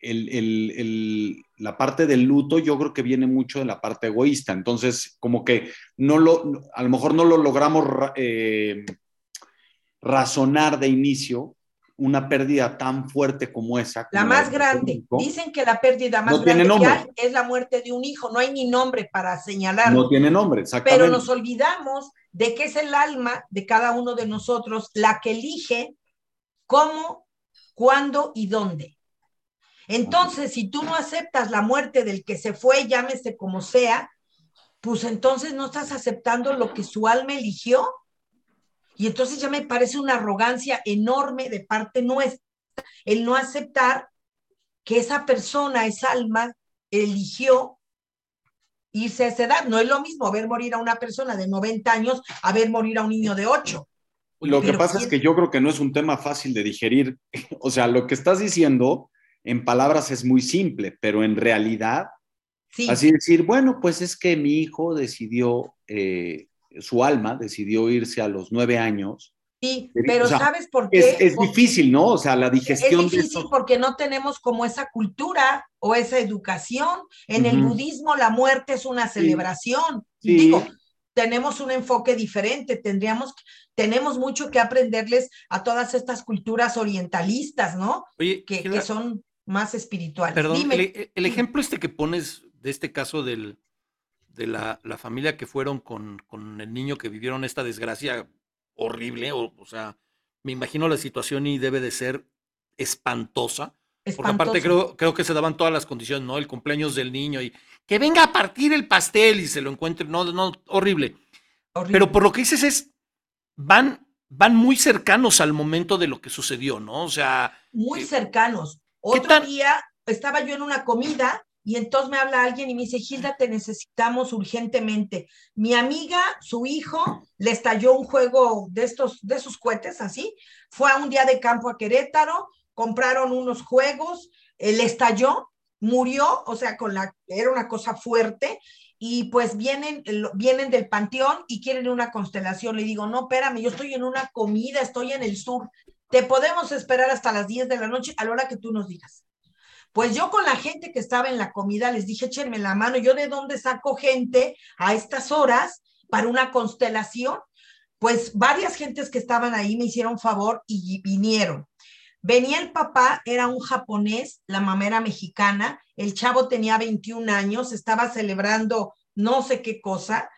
el, la parte del luto yo creo que viene mucho de la parte egoísta, entonces como que no lo, a lo mejor no lo logramos eh, razonar de inicio, una pérdida tan fuerte como esa. La más grande. Dicen que la pérdida más grande es la muerte de un hijo. No hay ni nombre para señalarlo. No tiene nombre, exactamente. Pero nos olvidamos de que es el alma de cada uno de nosotros la que elige cómo, cuándo y dónde. Entonces, si tú no aceptas la muerte del que se fue, llámese como sea, pues entonces no estás aceptando lo que su alma eligió. Y entonces ya me parece una arrogancia enorme de parte nuestra el no aceptar que esa persona, esa alma, eligió irse a esa edad. No es lo mismo ver morir a una persona de 90 años a ver morir a un niño de 8. Lo que pasa es que yo creo que no es un tema fácil de digerir. O sea, lo que estás diciendo en palabras es muy simple, pero en realidad, así decir, bueno, pues es que mi hijo decidió, eh, su alma decidió irse a los nueve años Sí, pero ¿sabes por qué? Es, difícil, ¿no? O sea, la digestión. Es difícil porque no tenemos como esa cultura o esa educación. En el budismo la muerte es una celebración. Digo, tenemos un enfoque diferente, tendríamos, tenemos mucho que aprenderles a todas estas culturas orientalistas, ¿no? Oye, que, son más espirituales. Perdón, el, ejemplo este que pones de este caso del, de la, la familia que fueron con, con el niño que vivieron esta desgracia horrible, o, o sea, me imagino la situación y debe de ser espantosa. Porque aparte creo, creo que se daban todas las condiciones, ¿no? El cumpleaños del niño y que venga a partir el pastel y se lo encuentre, no, no, horrible. Pero por lo que dices es, van, van muy cercanos al momento de lo que sucedió, ¿no? O sea. Muy eh, cercanos. Otro día estaba yo en una comida y entonces me habla alguien y me dice, Gilda, te necesitamos urgentemente. Mi amiga, su hijo, le estalló un juego de estos, de esos cohetes, así. Fue a un día de campo a Querétaro, compraron unos juegos, le estalló, murió, o sea, con la, era una cosa fuerte, y pues vienen, vienen del panteón y quieren una constelación. Le digo, no, espérame, yo estoy en una comida, estoy en el sur. Te podemos esperar hasta las 10 de la noche a la hora que tú nos digas. Pues yo con la gente que estaba en la comida les dije, échenme la mano, yo de dónde saco gente a estas horas para una constelación. Pues varias gentes que estaban ahí me hicieron favor y vinieron. Venía el papá, era un japonés, la mamá era mexicana, el chavo tenía 21 años, estaba celebrando no sé qué cosa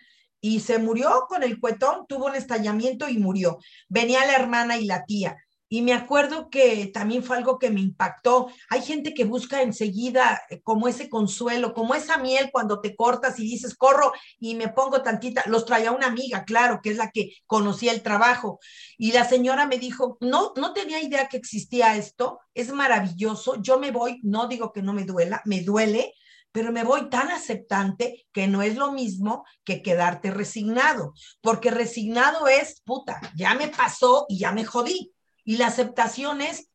y se murió con el cuetón, tuvo un estallamiento y murió. Venía la hermana y la tía. Y me acuerdo que también fue algo que me impactó. Hay gente que busca enseguida eh, como ese consuelo, como esa miel cuando te cortas y dices, corro y me pongo tantita. Los traía una amiga, claro, que es la que conocía el trabajo. Y la señora me dijo, no, no tenía idea que existía esto. Es maravilloso. Yo me voy, no digo que no me duela, me duele, pero me voy tan aceptante que no es lo mismo que quedarte resignado, porque resignado es, puta, ya me pasó y ya me jodí y la aceptación es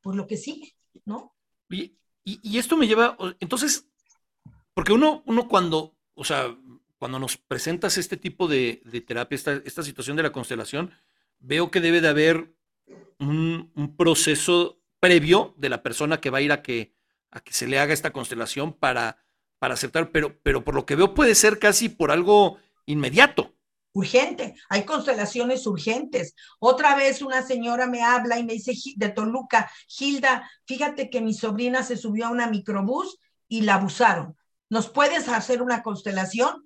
por lo que sigue, ¿no? Y, y, esto me lleva, entonces, porque uno, uno cuando, o sea, cuando nos presentas este tipo de, terapia, esta, esta, situación de la constelación, veo que debe de haber un, un, proceso previo de la persona que va a ir a que, a que se le haga esta constelación para, para aceptar, pero, pero por lo que veo puede ser casi por algo inmediato urgente, hay constelaciones urgentes. Otra vez una señora me habla y me dice de Toluca, Gilda, fíjate que mi sobrina se subió a una microbús y la abusaron. ¿Nos puedes hacer una constelación?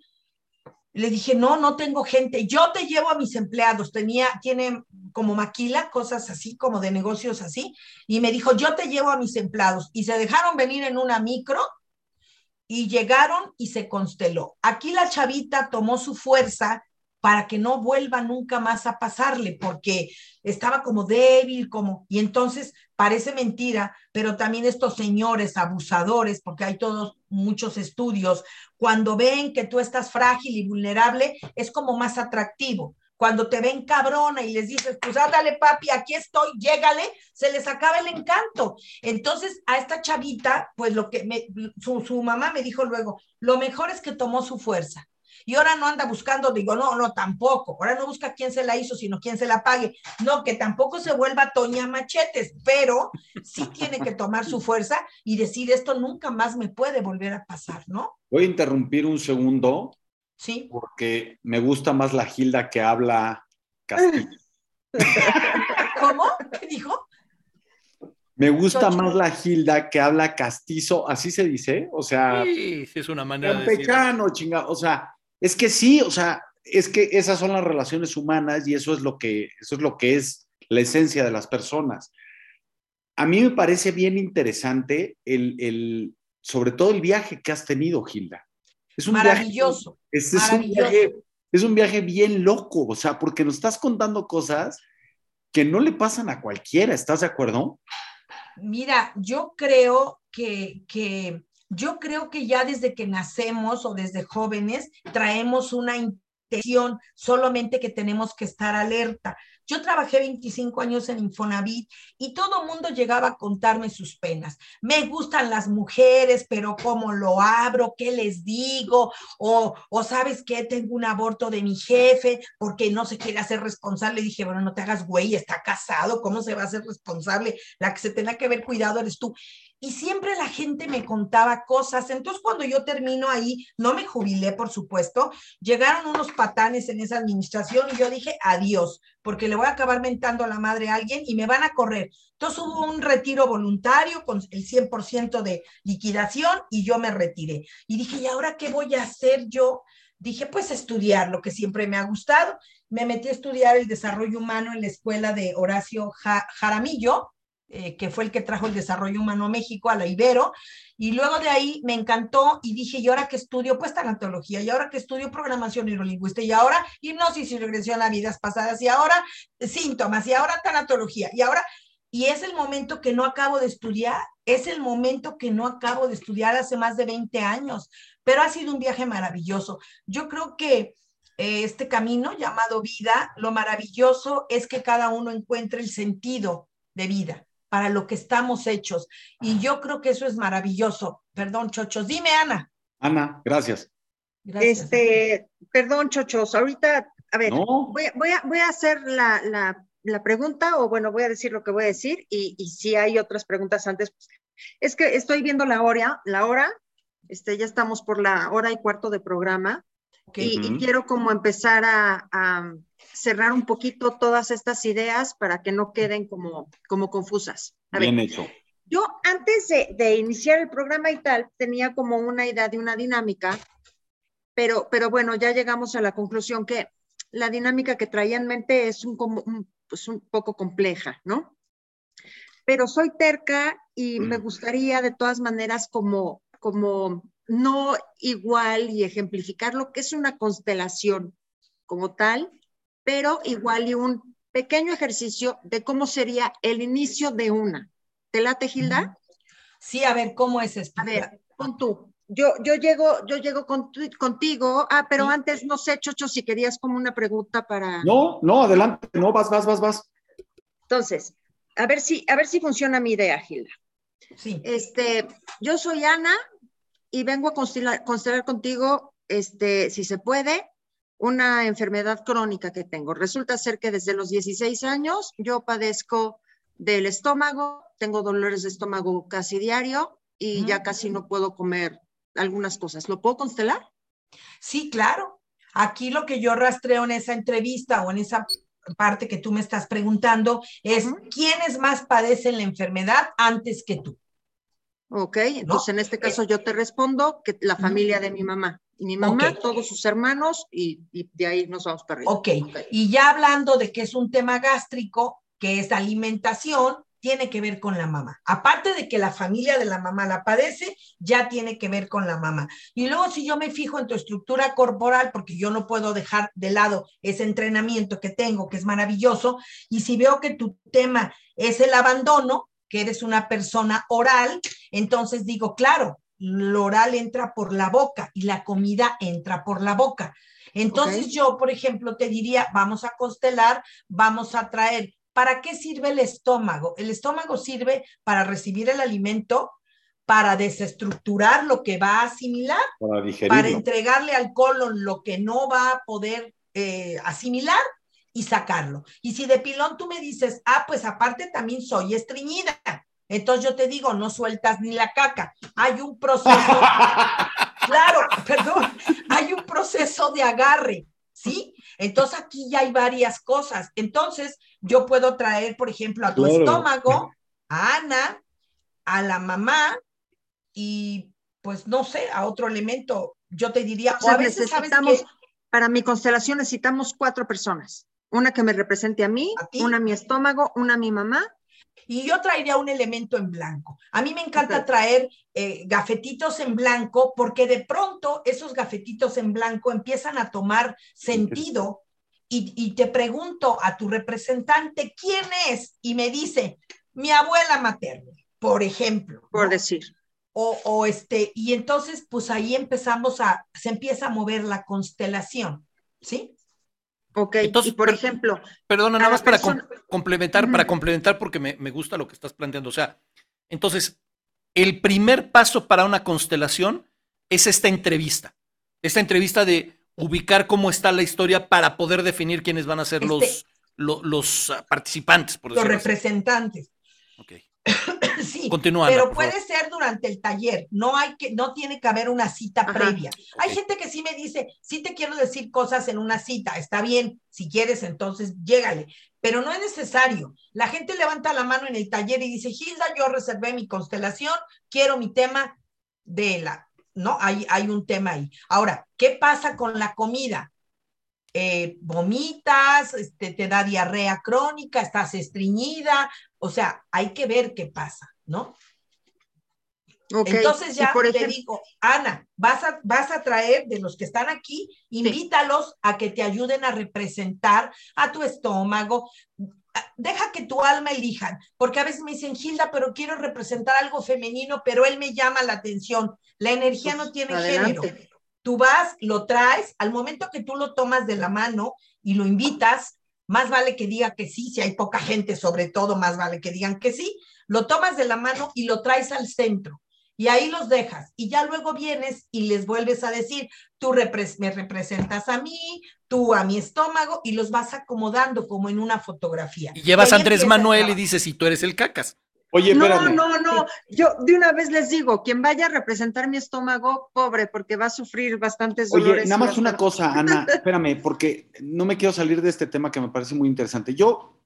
Le dije, no, no tengo gente. Yo te llevo a mis empleados. Tenía, tiene como maquila, cosas así, como de negocios así. Y me dijo, yo te llevo a mis empleados. Y se dejaron venir en una micro y llegaron y se consteló. Aquí la chavita tomó su fuerza para que no vuelva nunca más a pasarle, porque estaba como débil, como, y entonces parece mentira, pero también estos señores abusadores, porque hay todos muchos estudios, cuando ven que tú estás frágil y vulnerable, es como más atractivo. Cuando te ven cabrona y les dices, pues ándale papi, aquí estoy, llégale, se les acaba el encanto. Entonces a esta chavita, pues lo que me, su, su mamá me dijo luego, lo mejor es que tomó su fuerza y ahora no anda buscando, digo, no, no, tampoco, ahora no busca quién se la hizo, sino quién se la pague. No, que tampoco se vuelva Toña Machetes, pero sí tiene que tomar su fuerza y decir, esto nunca más me puede volver a pasar, ¿no? Voy a interrumpir un segundo. Sí. Porque me gusta más la Gilda que habla castizo. ¿Cómo? ¿Qué dijo? Me gusta más la Gilda que habla castizo, así se dice, o sea. Sí, sí es una manera de decirlo. chinga, o sea, es que sí, o sea, es que esas son las relaciones humanas y eso es lo que, eso es lo que es la esencia de las personas. a mí me parece bien interesante el, el, sobre todo el viaje que has tenido, Gilda. Es un maravilloso. Viaje, es, es, Un viaje, es un viaje bien loco, o sea, porque nos estás contando cosas que no le pasan a cualquiera, ¿estás de acuerdo? Mira, yo creo que, que yo creo que ya desde que nacemos o desde jóvenes traemos una intención, solamente que tenemos que estar alerta. Yo trabajé 25 años en Infonavit y todo mundo llegaba a contarme sus penas. Me gustan las mujeres, pero ¿cómo lo abro? ¿Qué les digo? O, o sabes qué, tengo un aborto de mi jefe porque no se quiere hacer responsable. dije, bueno, no te hagas güey, está casado, ¿cómo se va a hacer responsable? La que se tenga que ver cuidado eres tú y siempre la gente me contaba cosas. Entonces, cuando yo termino ahí, no me jubilé, por supuesto, llegaron unos patanes en esa administración y yo dije, adiós, porque le voy a acabar mentando a la madre a alguien y me van a correr. Entonces hubo un retiro voluntario con el 100% de liquidación y yo me retiré. Y dije, ¿y ahora qué voy a hacer yo? Dije, pues estudiar lo que siempre me ha gustado. Me metí a estudiar el desarrollo humano en la escuela de Horacio Jaramillo, eh, que fue el que trajo el desarrollo humano a México, a la Ibero, y luego de ahí me encantó y dije, ¿y ahora que estudio? Pues tanatología, y ahora que estudio programación neurolingüística, y ahora hipnosis y regresión a vidas pasadas, y ahora síntomas, y ahora tanatología, y ahora, y es el momento que no acabo de estudiar, es el momento que no acabo de estudiar hace más de 20 años, pero ha sido un viaje maravilloso. Yo creo que eh, este camino llamado vida, lo maravilloso es que cada uno encuentre el sentido de vida para lo que estamos hechos. Y yo creo que eso es maravilloso. Perdón, Chochos. Dime, Ana. Ana, gracias. Este, perdón, Chochos. Ahorita, a ver, voy, a, voy, a, hacer la, pregunta, o bueno, voy a decir lo que voy a decir, y, si hay otras preguntas antes, pues, es que estoy viendo la hora, la hora, este, ya estamos por la hora y cuarto de programa, y, quiero como empezar a, cerrar un poquito todas estas ideas para que no queden como, como confusas. Bien hecho. Yo antes de, iniciar el programa y tal, tenía como una idea de una dinámica, pero, pero bueno, ya llegamos a la conclusión que la dinámica que traía en mente es un, pues un poco compleja, ¿no? Pero soy terca y me gustaría de todas maneras como, como no igual y ejemplificar lo que es una constelación como tal, pero igual y un pequeño ejercicio de cómo sería el inicio de una. ¿Te late, Gilda? Sí, a ver, ¿cómo es esto? A ver, con tú. Yo, yo llego, yo llego contigo. Ah, pero antes no sé, Chocho, si querías como una pregunta para. No, no, adelante, no, vas, vas, vas, vas. Entonces, a ver si, a ver si funciona mi idea, Gilda. Sí. Este, yo soy Ana y vengo a constelar, constelar contigo, este, si se puede, una enfermedad crónica que tengo. Resulta ser que desde los 16 años yo padezco del estómago, tengo dolores de estómago casi diario y ya casi no puedo comer algunas cosas. ¿Lo puedo constelar? Sí, claro. Aquí lo que yo rastreo en esa entrevista o en esa parte que tú me estás preguntando es quiénes más padecen la enfermedad antes que tú. Ok, entonces en este caso yo te respondo que la familia de mi mamá y mi mamá, todos sus hermanos, y, de ahí nos vamos para arriba. Okay. ok, y ya hablando de que es un tema gástrico, que es alimentación, tiene que ver con la mamá. Aparte de que la familia de la mamá la padece, ya tiene que ver con la mamá. Y luego si yo me fijo en tu estructura corporal, porque yo no puedo dejar de lado ese entrenamiento que tengo, que es maravilloso, y si veo que tu tema es el abandono, que eres una persona oral, entonces digo, claro, lo oral entra por la boca y la comida entra por la boca. Entonces yo, por ejemplo, te diría, vamos a constelar, vamos a traer, ¿para qué sirve el estómago? El estómago sirve para recibir el alimento, para desestructurar lo que va a asimilar, para, entregarle al colon lo que no va a poder eh, asimilar y sacarlo. Y si de pilón tú me dices, ah, pues aparte también soy estreñida, entonces yo te digo, no sueltas ni la caca. Hay un proceso, claro, perdón, hay un proceso de agarre, ¿sí? Entonces aquí ya hay varias cosas. Entonces yo puedo traer, por ejemplo, a tu estómago, a Ana, a la mamá y pues no sé, a otro elemento. Yo te diría, o a veces necesitamos, para mi constelación necesitamos cuatro personas. Una que me represente a mí, una a mi estómago, una a mi mamá Y yo traería un elemento en blanco. A mí me encanta traer eh, gafetitos en blanco porque de pronto esos gafetitos en blanco empiezan a tomar sentido y, y te pregunto a tu representante quién es y me dice mi abuela materna, por ejemplo. Por decir. O, o, este, y entonces, pues ahí empezamos a, se empieza a mover la constelación, ¿sí? Ok, Entonces, y por ejemplo. Perdona, nada más para complementar, para complementar, porque me, me, gusta lo que estás planteando. O sea, entonces, el primer paso para una constelación es esta entrevista. Esta entrevista de ubicar cómo está la historia para poder definir quiénes van a ser este, los, los, los, participantes, por Los representantes. Ok. sí, pero puede ser durante el taller, no hay que, no tiene que haber una cita previa. Hay gente que sí me dice, sí te quiero decir cosas en una cita, está bien, si quieres, entonces llégale, pero no es necesario. La gente levanta la mano en el taller y dice, Gilda, yo reservé mi constelación, quiero mi tema de la, ¿no? Hay, hay un tema ahí. Ahora, ¿qué pasa con la comida? Eh, vomitas, este, te da diarrea crónica, estás estreñida, o sea, hay que ver qué pasa, ¿no? Entonces ya te digo, Ana, vas a, vas a traer de los que están aquí, invítalos a que te ayuden a representar a tu estómago. Deja que tu alma elijan, porque a veces me dicen, Gilda, pero quiero representar algo femenino, pero él me llama la atención. La energía no pues, tiene género. Tú vas, lo traes, al momento que tú lo tomas de la mano y lo invitas, más vale que diga que sí, si hay poca gente sobre todo, más vale que digan que sí, lo tomas de la mano y lo traes al centro. Y ahí los dejas. Y ya luego vienes y les vuelves a decir, tú me representas a mí, tú a mi estómago, y los vas acomodando como en una fotografía. Y llevas a Andrés Manuel y dices, si tú eres el cacas. Oye, espérame. No, no, no. Yo de una vez les digo, quien vaya a representar mi estómago, pobre, porque va a sufrir bastantes dolores. Oye, nada más una cosa, Ana, espérame, porque no me quiero salir de este tema que me parece muy interesante. Yo,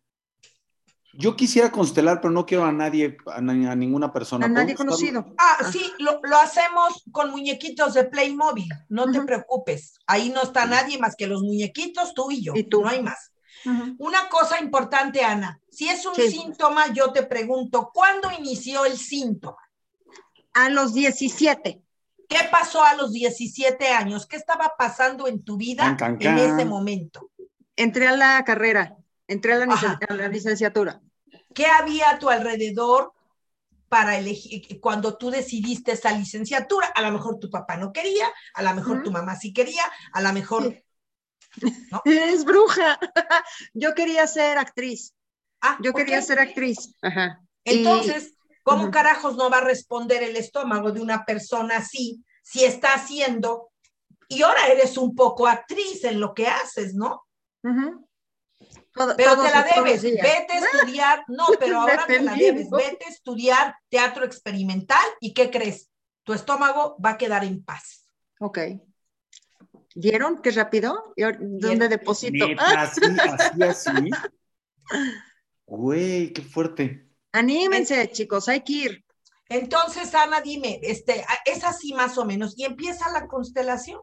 yo quisiera constelar, pero no quiero a nadie, a, ninguna persona. A nadie conocido. Ah, ah, sí, lo, lo, hacemos con muñequitos de Playmobil, no te preocupes. Ahí no está nadie más que los muñequitos, tú y yo. Y tú. No hay más. Una cosa importante, Ana, si es un síntoma, yo te pregunto, ¿cuándo inició el síntoma? A los 17. ¿Qué pasó a los 17 años? ¿Qué estaba pasando en tu vida en ese momento? Entré a la carrera, entré a la, licenciatura. ¿Qué había a tu alrededor para elegir, cuando tú decidiste esa licenciatura? A lo mejor tu papá no quería, a lo mejor tu mamá sí quería, a lo mejor Es bruja. Yo quería ser actriz. Ah, yo quería ser actriz. Entonces, ¿cómo carajos no va a responder el estómago de una persona así si está haciendo y ahora eres un poco actriz en lo que haces, ¿no? pero te la debes, vete a estudiar, no, pero ahora te la debes, vete a estudiar teatro experimental y ¿qué crees? Tu estómago va a quedar en paz. Ok. ¿Vieron qué rápido? ¿Dónde deposito? así, así, así. Güey, qué fuerte. Anímense, chicos, hay que ir. Entonces, Ana, dime, este, es así más o menos, y empieza la constelación.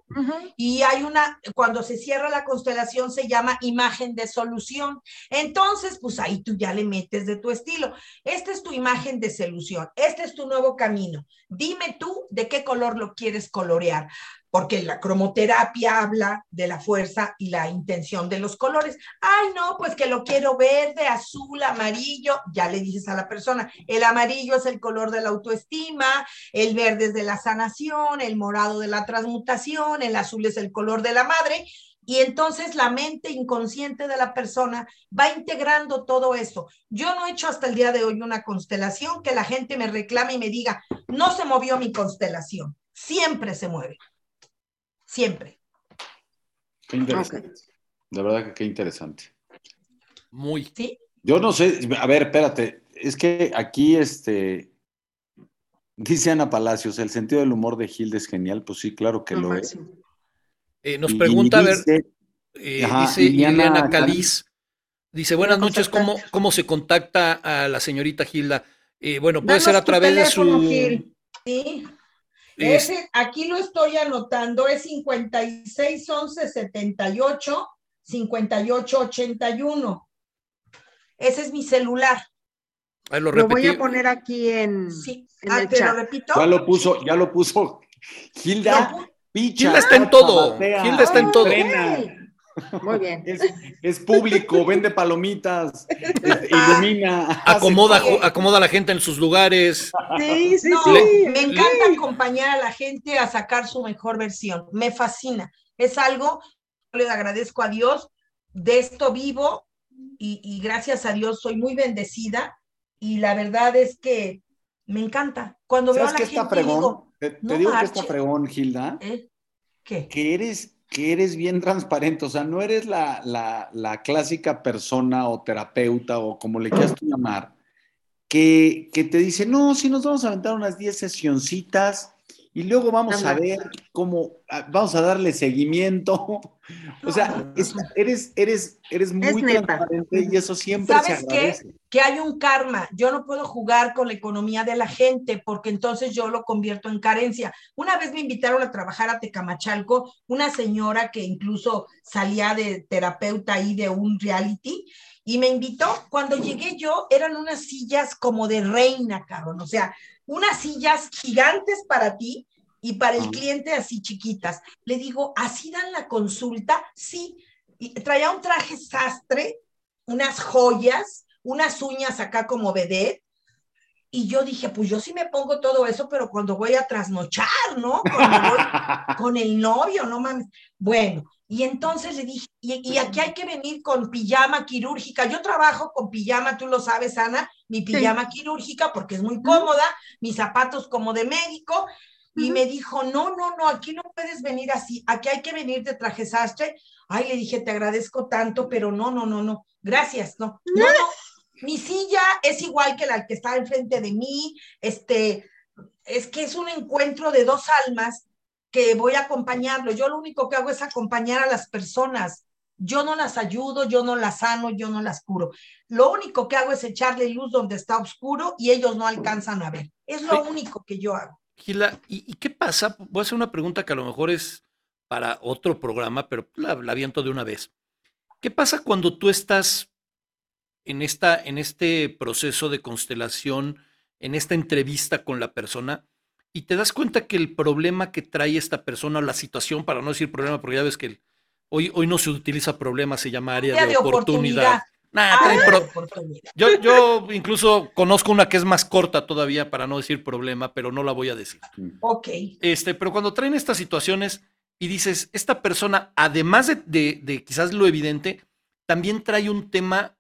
Y hay una, cuando se cierra la constelación se llama imagen de solución. Entonces, pues ahí tú ya le metes de tu estilo. Esta es tu imagen de solución, este es tu nuevo camino. Dime tú de qué color lo quieres colorear porque la cromoterapia habla de la fuerza y la intención de los colores. Ay, no, pues que lo quiero verde, azul, amarillo, ya le dices a la persona, el amarillo es el color de la autoestima, el verde es de la sanación, el morado de la transmutación, el azul es el color de la madre, y entonces la mente inconsciente de la persona va integrando todo eso. Yo no he hecho hasta el día de hoy una constelación que la gente me reclame y me diga, no se movió mi constelación, siempre se mueve siempre. Qué interesante. De verdad que qué interesante. Muy. Sí. Yo no sé, a ver, espérate, es que aquí este dice Ana Palacios, el sentido del humor de Gilda es genial, pues sí, claro que lo es. Eh, nos pregunta, a ver, eh, dice Liliana Caliz, dice, buenas noches, ¿cómo, ¿cómo se contacta a la señorita Gilda? Eh, bueno, puede ser a través de su... Sí. Ese, aquí lo estoy anotando, es 56 11 78 58 81. Ese es mi celular. Ahí lo, Lo voy a poner aquí en, Sí, en ah, el te lo repito. Ya lo puso, ya lo puso. Gilda. Gilda está en todo. Gilda está en todo. Muy bien. Es, es público, vende palomitas, este, ilumina. hace Acomoda, acomoda a la gente en sus lugares. Sí, sí, No, sí. me encanta acompañar a la gente a sacar su mejor versión. Me fascina. Es algo, yo le agradezco a Dios, de esto vivo y, y gracias a Dios soy muy bendecida y la verdad es que me encanta. Cuando veo a ¿Sabes la está gente fregón? digo, te te no digo que está fregón, Gilda, ¿eh? ¿Qué? que eres, que eres bien transparente, o sea, no eres la, la, la clásica persona o terapeuta o como le quieras tú llamar, que, que te dice, no, si nos vamos a aventar unas 10 sesioncitas y luego vamos a ver cómo, ah, vamos a darle seguimiento. O sea, es- eres, eres, eres muy transparente y eso siempre se ¿Sabes qué? agradece. que hay un karma. Yo no puedo jugar con la economía de la gente porque entonces yo lo convierto en carencia. Una vez me invitaron a trabajar a Tecamachalco, una señora que incluso salía de terapeuta ahí de un reality y me invitó. Cuando llegué yo, eran unas sillas como de reina, cabrón. O sea, unas sillas gigantes para ti y para el Ah. cliente así chiquitas. Le digo, ¿así dan la consulta? Sí. Y traía un traje sastre, unas joyas, unas uñas acá como vedette. Y yo dije, pues yo sí me pongo todo eso, pero cuando voy a trasnochar, ¿no? Cuando voy con el novio, no mames. Bueno, y entonces le dije, y, y aquí hay que venir con pijama quirúrgica. Yo trabajo con pijama, tú lo sabes, Ana, mi pijama quirúrgica, porque es muy cómoda, mis zapatos como de médico. Y me dijo, no, no, no, aquí no puedes venir así, aquí hay que venir de traje sastre. Ay, le dije, te agradezco tanto, pero no, no, no, no, gracias, no, no, no. Mi silla es igual que la que está enfrente de mí, este, es que es un encuentro de dos almas que voy a acompañarlo. Yo lo único que hago es acompañar a las personas. Yo no las ayudo, yo no las sano, yo no las curo. Lo único que hago es echarle luz donde está oscuro y ellos no alcanzan a ver. Es lo único que yo hago. Gila, ¿y, y qué pasa? Voy a hacer una pregunta que a lo mejor es para otro programa, pero la, la aviento de una vez. ¿Qué pasa cuando tú estás en, esta, en este proceso de constelación, en esta entrevista con la persona, y te das cuenta que el problema que trae esta persona, o la situación, para no decir problema, porque ya ves que el- hoy, hoy no se utiliza problema, se llama área Área de, de oportunidad. oportunidad. Nah, trae Ah, pro- yo, yo incluso conozco una que es más corta todavía, para no decir problema, pero no la voy a decir. Ok. Este, pero cuando traen estas situaciones y dices, esta persona, además de, de- de quizás lo evidente, también trae un tema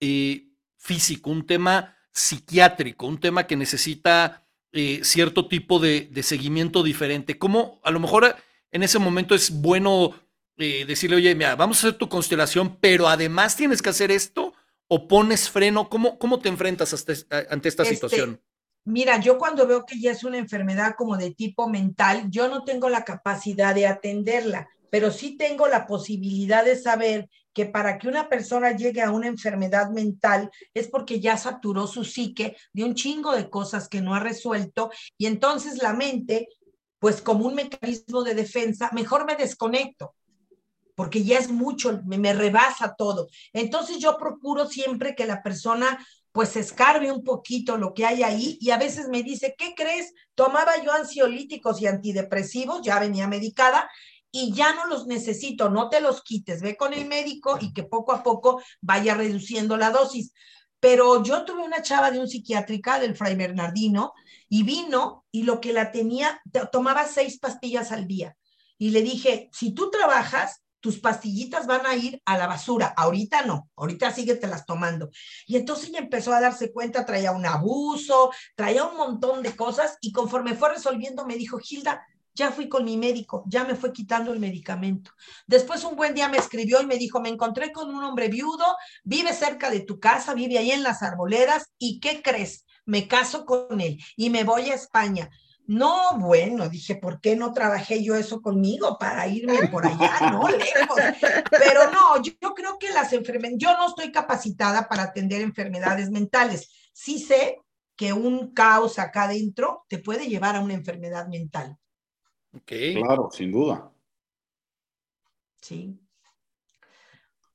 eh, físico, un tema psiquiátrico, un tema que necesita eh, cierto tipo de, de seguimiento diferente. ¿Cómo a lo mejor en ese momento es bueno eh, decirle, oye, mira, vamos a hacer tu constelación, pero además tienes que hacer esto? ¿O pones freno? ¿Cómo, cómo te enfrentas hasta ante esta Este, situación? Mira, yo cuando veo que ya es una enfermedad como de tipo mental, yo no tengo la capacidad de atenderla, pero sí tengo la posibilidad de saber que para que una persona llegue a una enfermedad mental es porque ya saturó su psique de un chingo de cosas que no ha resuelto y entonces la mente, pues como un mecanismo de defensa, mejor me desconecto porque ya es mucho, me, me rebasa todo. Entonces yo procuro siempre que la persona pues escarbe un poquito lo que hay ahí y a veces me dice, ¿qué crees? Tomaba yo ansiolíticos y antidepresivos, ya venía medicada y ya no los necesito, no te los quites, ve con el médico y que poco a poco vaya reduciendo la dosis. Pero yo tuve una chava de un psiquiátrica del Fray Bernardino y vino y lo que la tenía, tomaba seis pastillas al día. Y le dije, si tú trabajas, tus pastillitas van a ir a la basura. Ahorita no, ahorita síguetelas tomando. Y entonces empezó a darse cuenta, traía un abuso, traía un montón de cosas y conforme fue resolviendo me dijo, Gilda, ya fui con mi médico, ya me fue quitando el medicamento. Después un buen día me escribió y me dijo, me encontré con un hombre viudo, vive cerca de tu casa, vive ahí en las arboledas y ¿qué crees? Me caso con él y me voy a España. No, bueno, dije, ¿por qué no trabajé yo eso conmigo para irme por allá, no? Lejos. Pero no, yo, yo creo que las enfermedades, yo no estoy capacitada para atender enfermedades mentales. Sí sé que un caos acá adentro te puede llevar a una enfermedad mental. Ok. Claro, sin duda. Sí.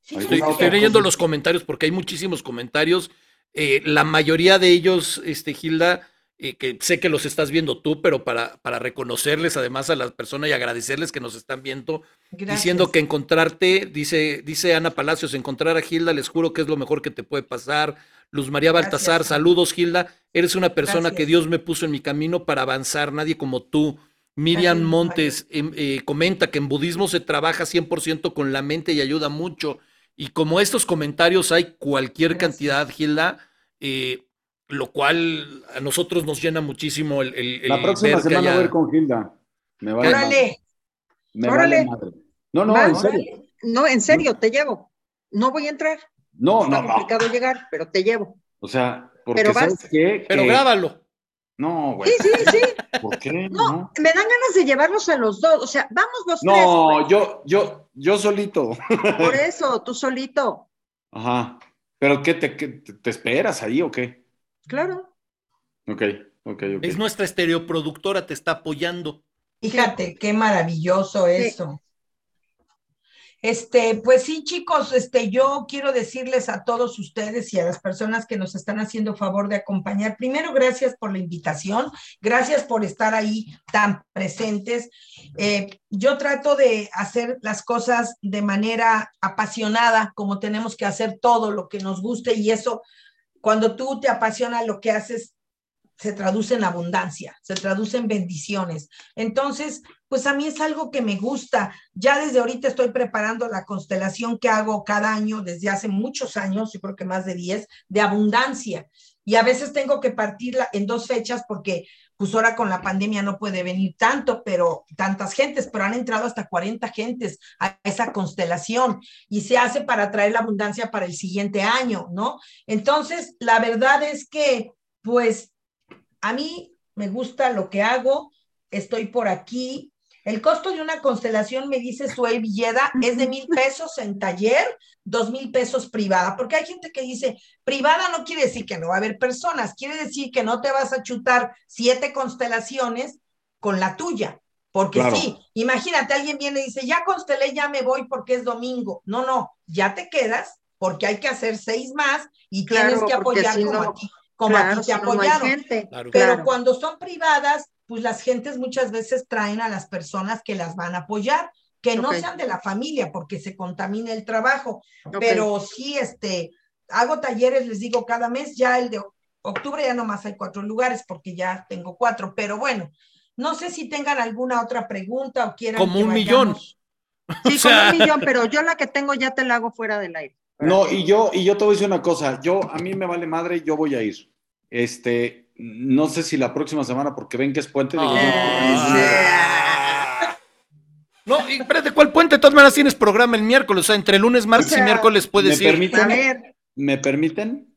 Estoy, leyendo los comentarios porque hay muchísimos comentarios eh, la mayoría de ellos, este, Gilda, eh, que sé que los estás viendo tú, pero para, para reconocerles además a las personas y agradecerles que nos están viendo, diciendo que encontrarte, dice, dice Ana Palacios, encontrar a Gilda, les juro que es lo mejor que te puede pasar. Luz María Baltasar, saludos Gilda, eres una persona que Dios me puso en mi camino para avanzar, nadie como tú. Miriam Montes em, eh, comenta que en budismo se trabaja 100% con la mente y ayuda mucho. Y como estos comentarios hay cualquier cantidad, Gilda, eh, lo cual a nosotros nos llena muchísimo el, el La próxima semana voy a ir con Gilda. Me vale Órale. Me Órale. madre. No, no, en serio. No, en serio, te llevo. No voy a entrar. No, Está no. complicado llegar, pero te llevo. O sea, porque pero ¿sabes qué? Pero grábalo. No, güey. Sí, sí, sí. ¿Por qué? No, me dan ganas de llevarlos a los dos. O sea, vamos los no, tres. No, yo, yo, yo solito. Por eso, tú solito. Ajá. ¿Pero qué te, te esperas ahí o qué? Claro. Ok, ok, ok. Es nuestra estereoproductora, te está apoyando. Fíjate, qué maravilloso eso. Este, pues sí, chicos, este, yo quiero decirles a todos ustedes y a las personas que nos están haciendo favor de acompañar, primero, gracias por la invitación, gracias por estar ahí tan presentes. Eh, yo trato de hacer las cosas de manera apasionada, como tenemos que hacer todo lo que nos guste y eso cuando tú te apasiona lo que haces, se traduce en abundancia, se traduce en bendiciones. Entonces, pues a mí es algo que me gusta. Ya desde ahorita estoy preparando la constelación que hago cada año, desde hace muchos años, yo creo que más de 10, de abundancia. Y a veces tengo que partirla en dos fechas porque pues ahora con la pandemia no puede venir tanto, pero tantas gentes, pero han entrado hasta 40 gentes a esa constelación y se hace para traer la abundancia para el siguiente año, ¿no? Entonces, la verdad es que, pues, a mí me gusta lo que hago, estoy por aquí, el costo de una constelación, me dice Suey Villeda, es de mil pesos en taller, dos mil pesos privada, porque hay gente que dice, privada no quiere decir que no va a haber personas, quiere decir que no te vas a chutar siete constelaciones con la tuya, porque sí, imagínate, alguien viene y dice, ya constelé, ya me voy porque es domingo. No, no, ya te quedas porque hay que hacer seis más y tienes que apoyar como a ti, como a ti te apoyaron. Pero cuando son privadas, pues las gentes muchas veces traen a las personas que las van a apoyar, que no sean de la familia porque se contamina el trabajo, pero sí, este, hago talleres, les digo, cada mes, ya el de octubre ya nomás hay cuatro lugares porque ya tengo cuatro, pero bueno, no sé si tengan alguna otra pregunta o quieran. Como un millón. Sí, como un millón, pero yo la que tengo ya te la hago fuera del aire. No, y yo, y yo te voy a decir una cosa, yo, a mí me vale madre, yo voy a ir. Este, no sé si la próxima semana, porque ven que es puente. Digo, ah. no, y espérate, ¿cuál puente? De todas maneras tienes programa el miércoles, o sea, entre lunes, martes y miércoles puedes ¿me ir. Permiten, ¿Me permiten?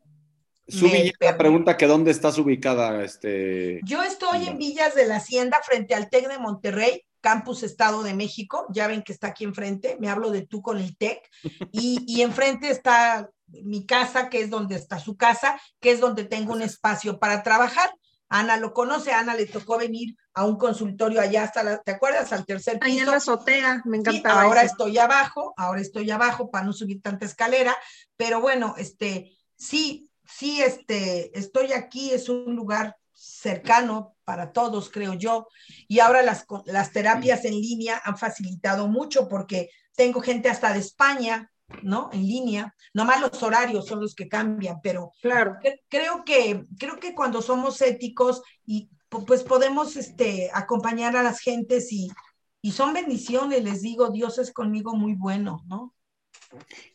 Su Villa pregunta que dónde estás ubicada. Este... Yo estoy en Villas de la Hacienda, frente al TEC de Monterrey, Campus Estado de México. Ya ven que está aquí enfrente, me hablo de tú con el TEC. Y, y enfrente está mi casa, que es donde está su casa, que es donde tengo un espacio para trabajar. Ana lo conoce, Ana le tocó venir a un consultorio allá hasta la, ¿te acuerdas? Al tercer piso. Ahí en la azotea, me encantaba. ahora estoy abajo, ahora estoy abajo para no subir tanta escalera, pero bueno, este, sí, sí, este, estoy aquí, es un lugar cercano para todos, creo yo, y ahora las, las terapias en línea han facilitado mucho porque tengo gente hasta de España, ¿no? En línea, nomás los horarios son los que cambian, pero claro. creo que creo que cuando somos éticos y pues podemos este acompañar a las gentes y, y son bendiciones, les digo, Dios es conmigo muy bueno, ¿no?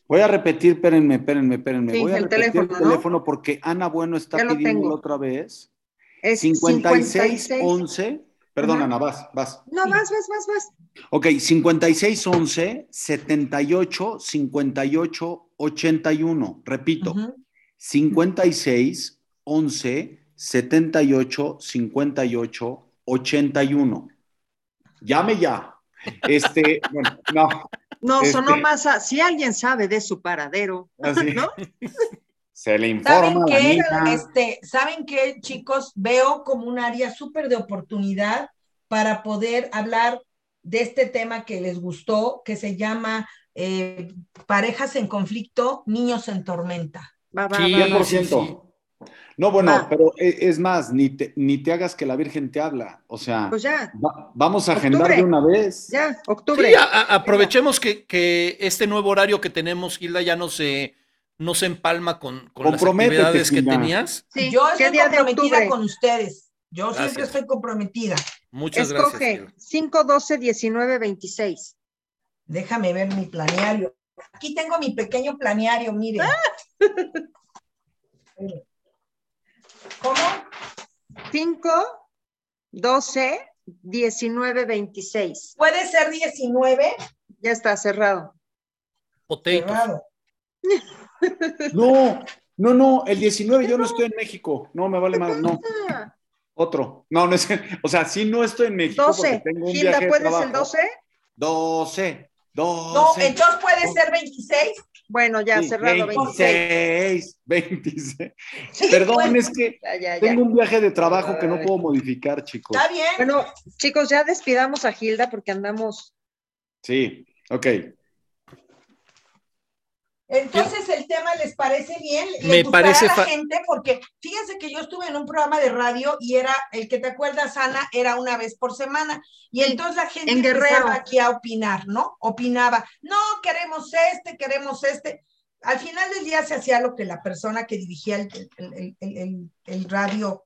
Voy a repetir, espérenme, espérenme, espérenme. Voy a repetir teléfono, el teléfono porque Ana Bueno está pidiendo otra vez. Es 5611 Perdón, Ana, vas, vas. No, vas, vas, vas, vas. Ok, 5611 78 58 81. Repito, 56 11 78 58 81. Llame ya. Este, bueno, no. No, sonó este más a, si alguien sabe de su paradero. ¿no? Se le informa. ¿Saben qué? Este, ¿Saben qué, chicos? Veo como un área súper de oportunidad para poder hablar de este tema que les gustó, que se llama eh, Parejas en conflicto, niños en tormenta. Va, va, 100%. No, bueno, Va. pero e- es más, ni te, ni te hagas que la Virgen te habla. O sea, Pues ya, va- vamos a agendar de una vez. ya, octubre. Sí, a- a- aprovechemos que, que este nuevo horario que tenemos, Gilda, ya no se, no se empalma con, con las actividades que tenías. Sí, Yo ¿qué estoy comprometida con ustedes. Yo siempre Gracias. estoy comprometida. Muchas gracias. Escoge Gilda. 5, 12, 19, 26. Déjame ver mi planeario. Aquí tengo mi pequeño planeario, miren. ¿Cómo? 5, 12, 19, 26. Puede ser 19. Ya está cerrado. Potatoes. cerrado. No, no, no, el 19 yo no estoy en México. No, me vale más, no. Otro. No, no es, o sea, sí no estoy en México 12. porque tengo un Gilda, viaje de ¿puedes trabajo. el 12? 12, 12. No, entonces puede ser 26. Bueno, ya Sí, cerrado 26. 26, 26. Sí, Perdón, bueno, es que Ya, ya, ya. tengo un viaje de trabajo que no puedo modificar, chicos. Está bien. Bueno, chicos, ya despidamos a Gilda porque andamos. Sí, ok. Entonces el tema les parece bien, ¿Le Me gustará parece a la gente porque fíjense que yo estuve en un programa de radio y era el que te acuerdas Ana era una vez por semana y entonces la gente en empezaba aquí a opinar, ¿no? Opinaba, no queremos este, queremos este. Al final del día se hacía lo que la persona que dirigía el, el- el- el- el- el radio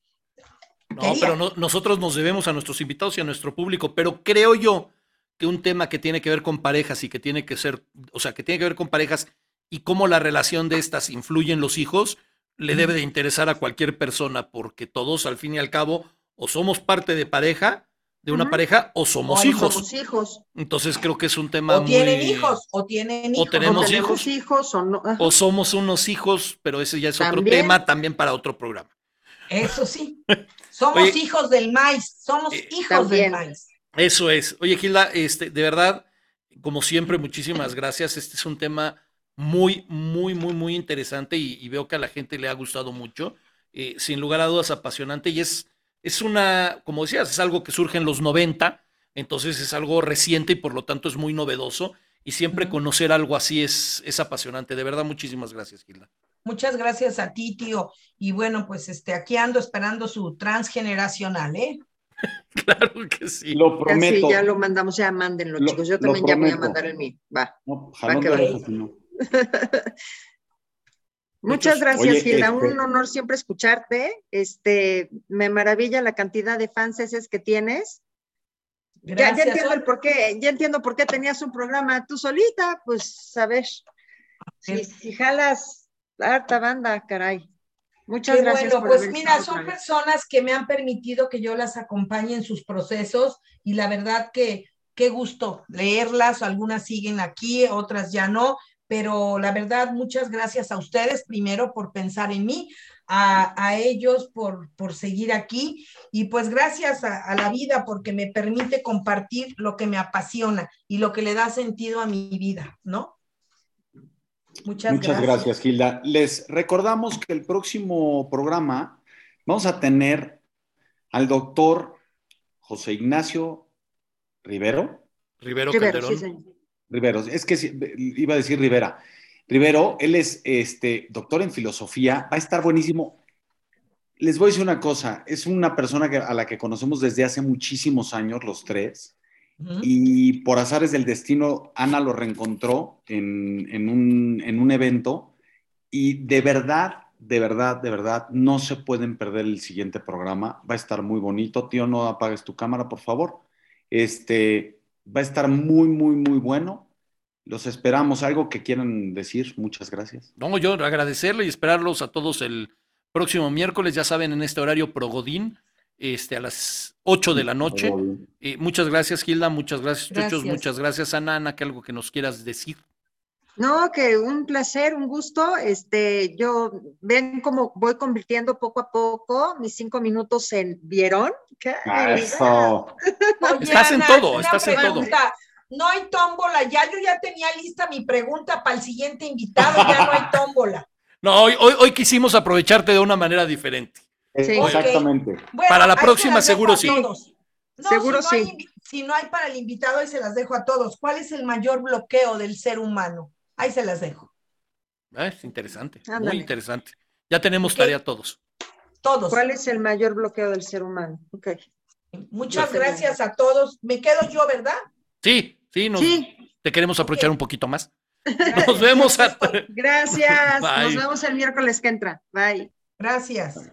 No, quería. pero no- nosotros nos debemos a nuestros invitados y a nuestro público, pero creo yo que un tema que tiene que ver con parejas y que tiene que ser, o sea, que tiene que ver con parejas y cómo la relación de estas influye en los hijos, le debe de interesar a cualquier persona, porque todos, al fin y al cabo, o somos parte de pareja, de una pareja, o somos O hijos. Somos hijos. Entonces creo que es un tema o tienen muy- hijos, o tienen hijos. tenemos o tenemos hijos. hijos o no. O somos unos hijos, pero ese ya es otro tema, también para otro programa. Eso sí. Somos Oye, hijos del maíz, somos eh, hijos también. del maíz. Eso es. Oye, Gilda, este, de verdad, como siempre, muchísimas gracias. Este es un tema muy, muy, muy, muy interesante y, y veo que a la gente le ha gustado mucho. Eh, sin lugar a dudas, apasionante. Y es, es una, como decías, es algo que surge en los 90, entonces es algo reciente y por lo tanto es muy novedoso. Y siempre conocer algo así es, es apasionante. De verdad, muchísimas gracias, Gilda. Muchas gracias a ti, tío. Y bueno, pues este, aquí ando esperando su transgeneracional, ¿eh? Claro que sí. Lo Ya, sí, prometo. ya lo mandamos, ya mándenlo, Lo- chicos. Yo también ya voy a prometo. mandar el mío. Va. No, jalón que va. Muchas gracias, Oye, Gilda. este- Un honor siempre escucharte. Este, me maravilla la cantidad de fans que tienes. Ya, entiendo el por qué, ya entiendo por qué tenías un programa tú solita, pues a ver, si, si jalas harta banda, caray. Muchas Qué gracias. bueno, por pues mira, son personas que me han permitido que yo las acompañe en sus procesos y la verdad que qué gusto leerlas, algunas siguen aquí, otras ya no, pero la verdad, muchas gracias a ustedes primero por pensar en mí, a, a ellos por, por seguir aquí y pues gracias a, a la vida porque me permite compartir lo que me apasiona y lo que le da sentido a mi vida, ¿no? Muchas, Muchas gracias, Gilda. Les recordamos que el próximo programa vamos a tener al doctor José Ignacio Rivero. Rivero, Rivero, Calderón. sí, señor. Rivero, es que iba a decir Rivera. Rivero, él es este, doctor en filosofía, va a estar buenísimo. Les voy a decir una cosa, es una persona que- a la que conocemos desde hace muchísimos años, los tres, y por azares del destino, Ana lo reencontró en, en un, en un evento y de verdad, de verdad, de verdad, no se pueden perder el siguiente programa. Va a estar muy bonito. Tío, no apagues tu cámara, por favor. Este, va a estar muy, muy, muy bueno. Los esperamos. ¿Algo que quieran decir? Muchas gracias. No, yo agradecerle y esperarlos a todos el próximo miércoles, ya saben, en este horario Progodín, este, a las 8 de la noche. Eh, muchas gracias, Gilda, muchas gracias, Gracias. muchas gracias, Ana, Ana, que algo que nos quieras decir. No, que un placer, un gusto. Este, yo ven cómo voy convirtiendo poco a poco mis cinco minutos en ¿vieron? ¿Qué? Ah, Eso. Oye, Estás en todo, una estás en todo. pregunta. No hay tómbola, ya yo ya tenía lista mi pregunta para el siguiente invitado, ya no hay tómbola. No, hoy, hoy, hoy quisimos aprovecharte de una manera diferente. Sí. Exactamente. Bueno, Para la próxima seguro sí. No, Seguro si no hay sí. invi- si no hay para el invitado, ahí se las dejo a todos. ¿Cuál es el mayor bloqueo del ser humano? Ahí se las dejo. Ah, es interesante, muy interesante. Ya tenemos Ok. tarea todos. todos. ¿Cuál es el mayor bloqueo del ser humano? Ok. Muchas gracias a todos. Me quedo yo, ¿verdad? Sí, sí, nos, Sí. te queremos aprovechar un poquito más. Nos vemos. a- Gracias. Bye. Nos vemos el miércoles que entra. Bye. Gracias.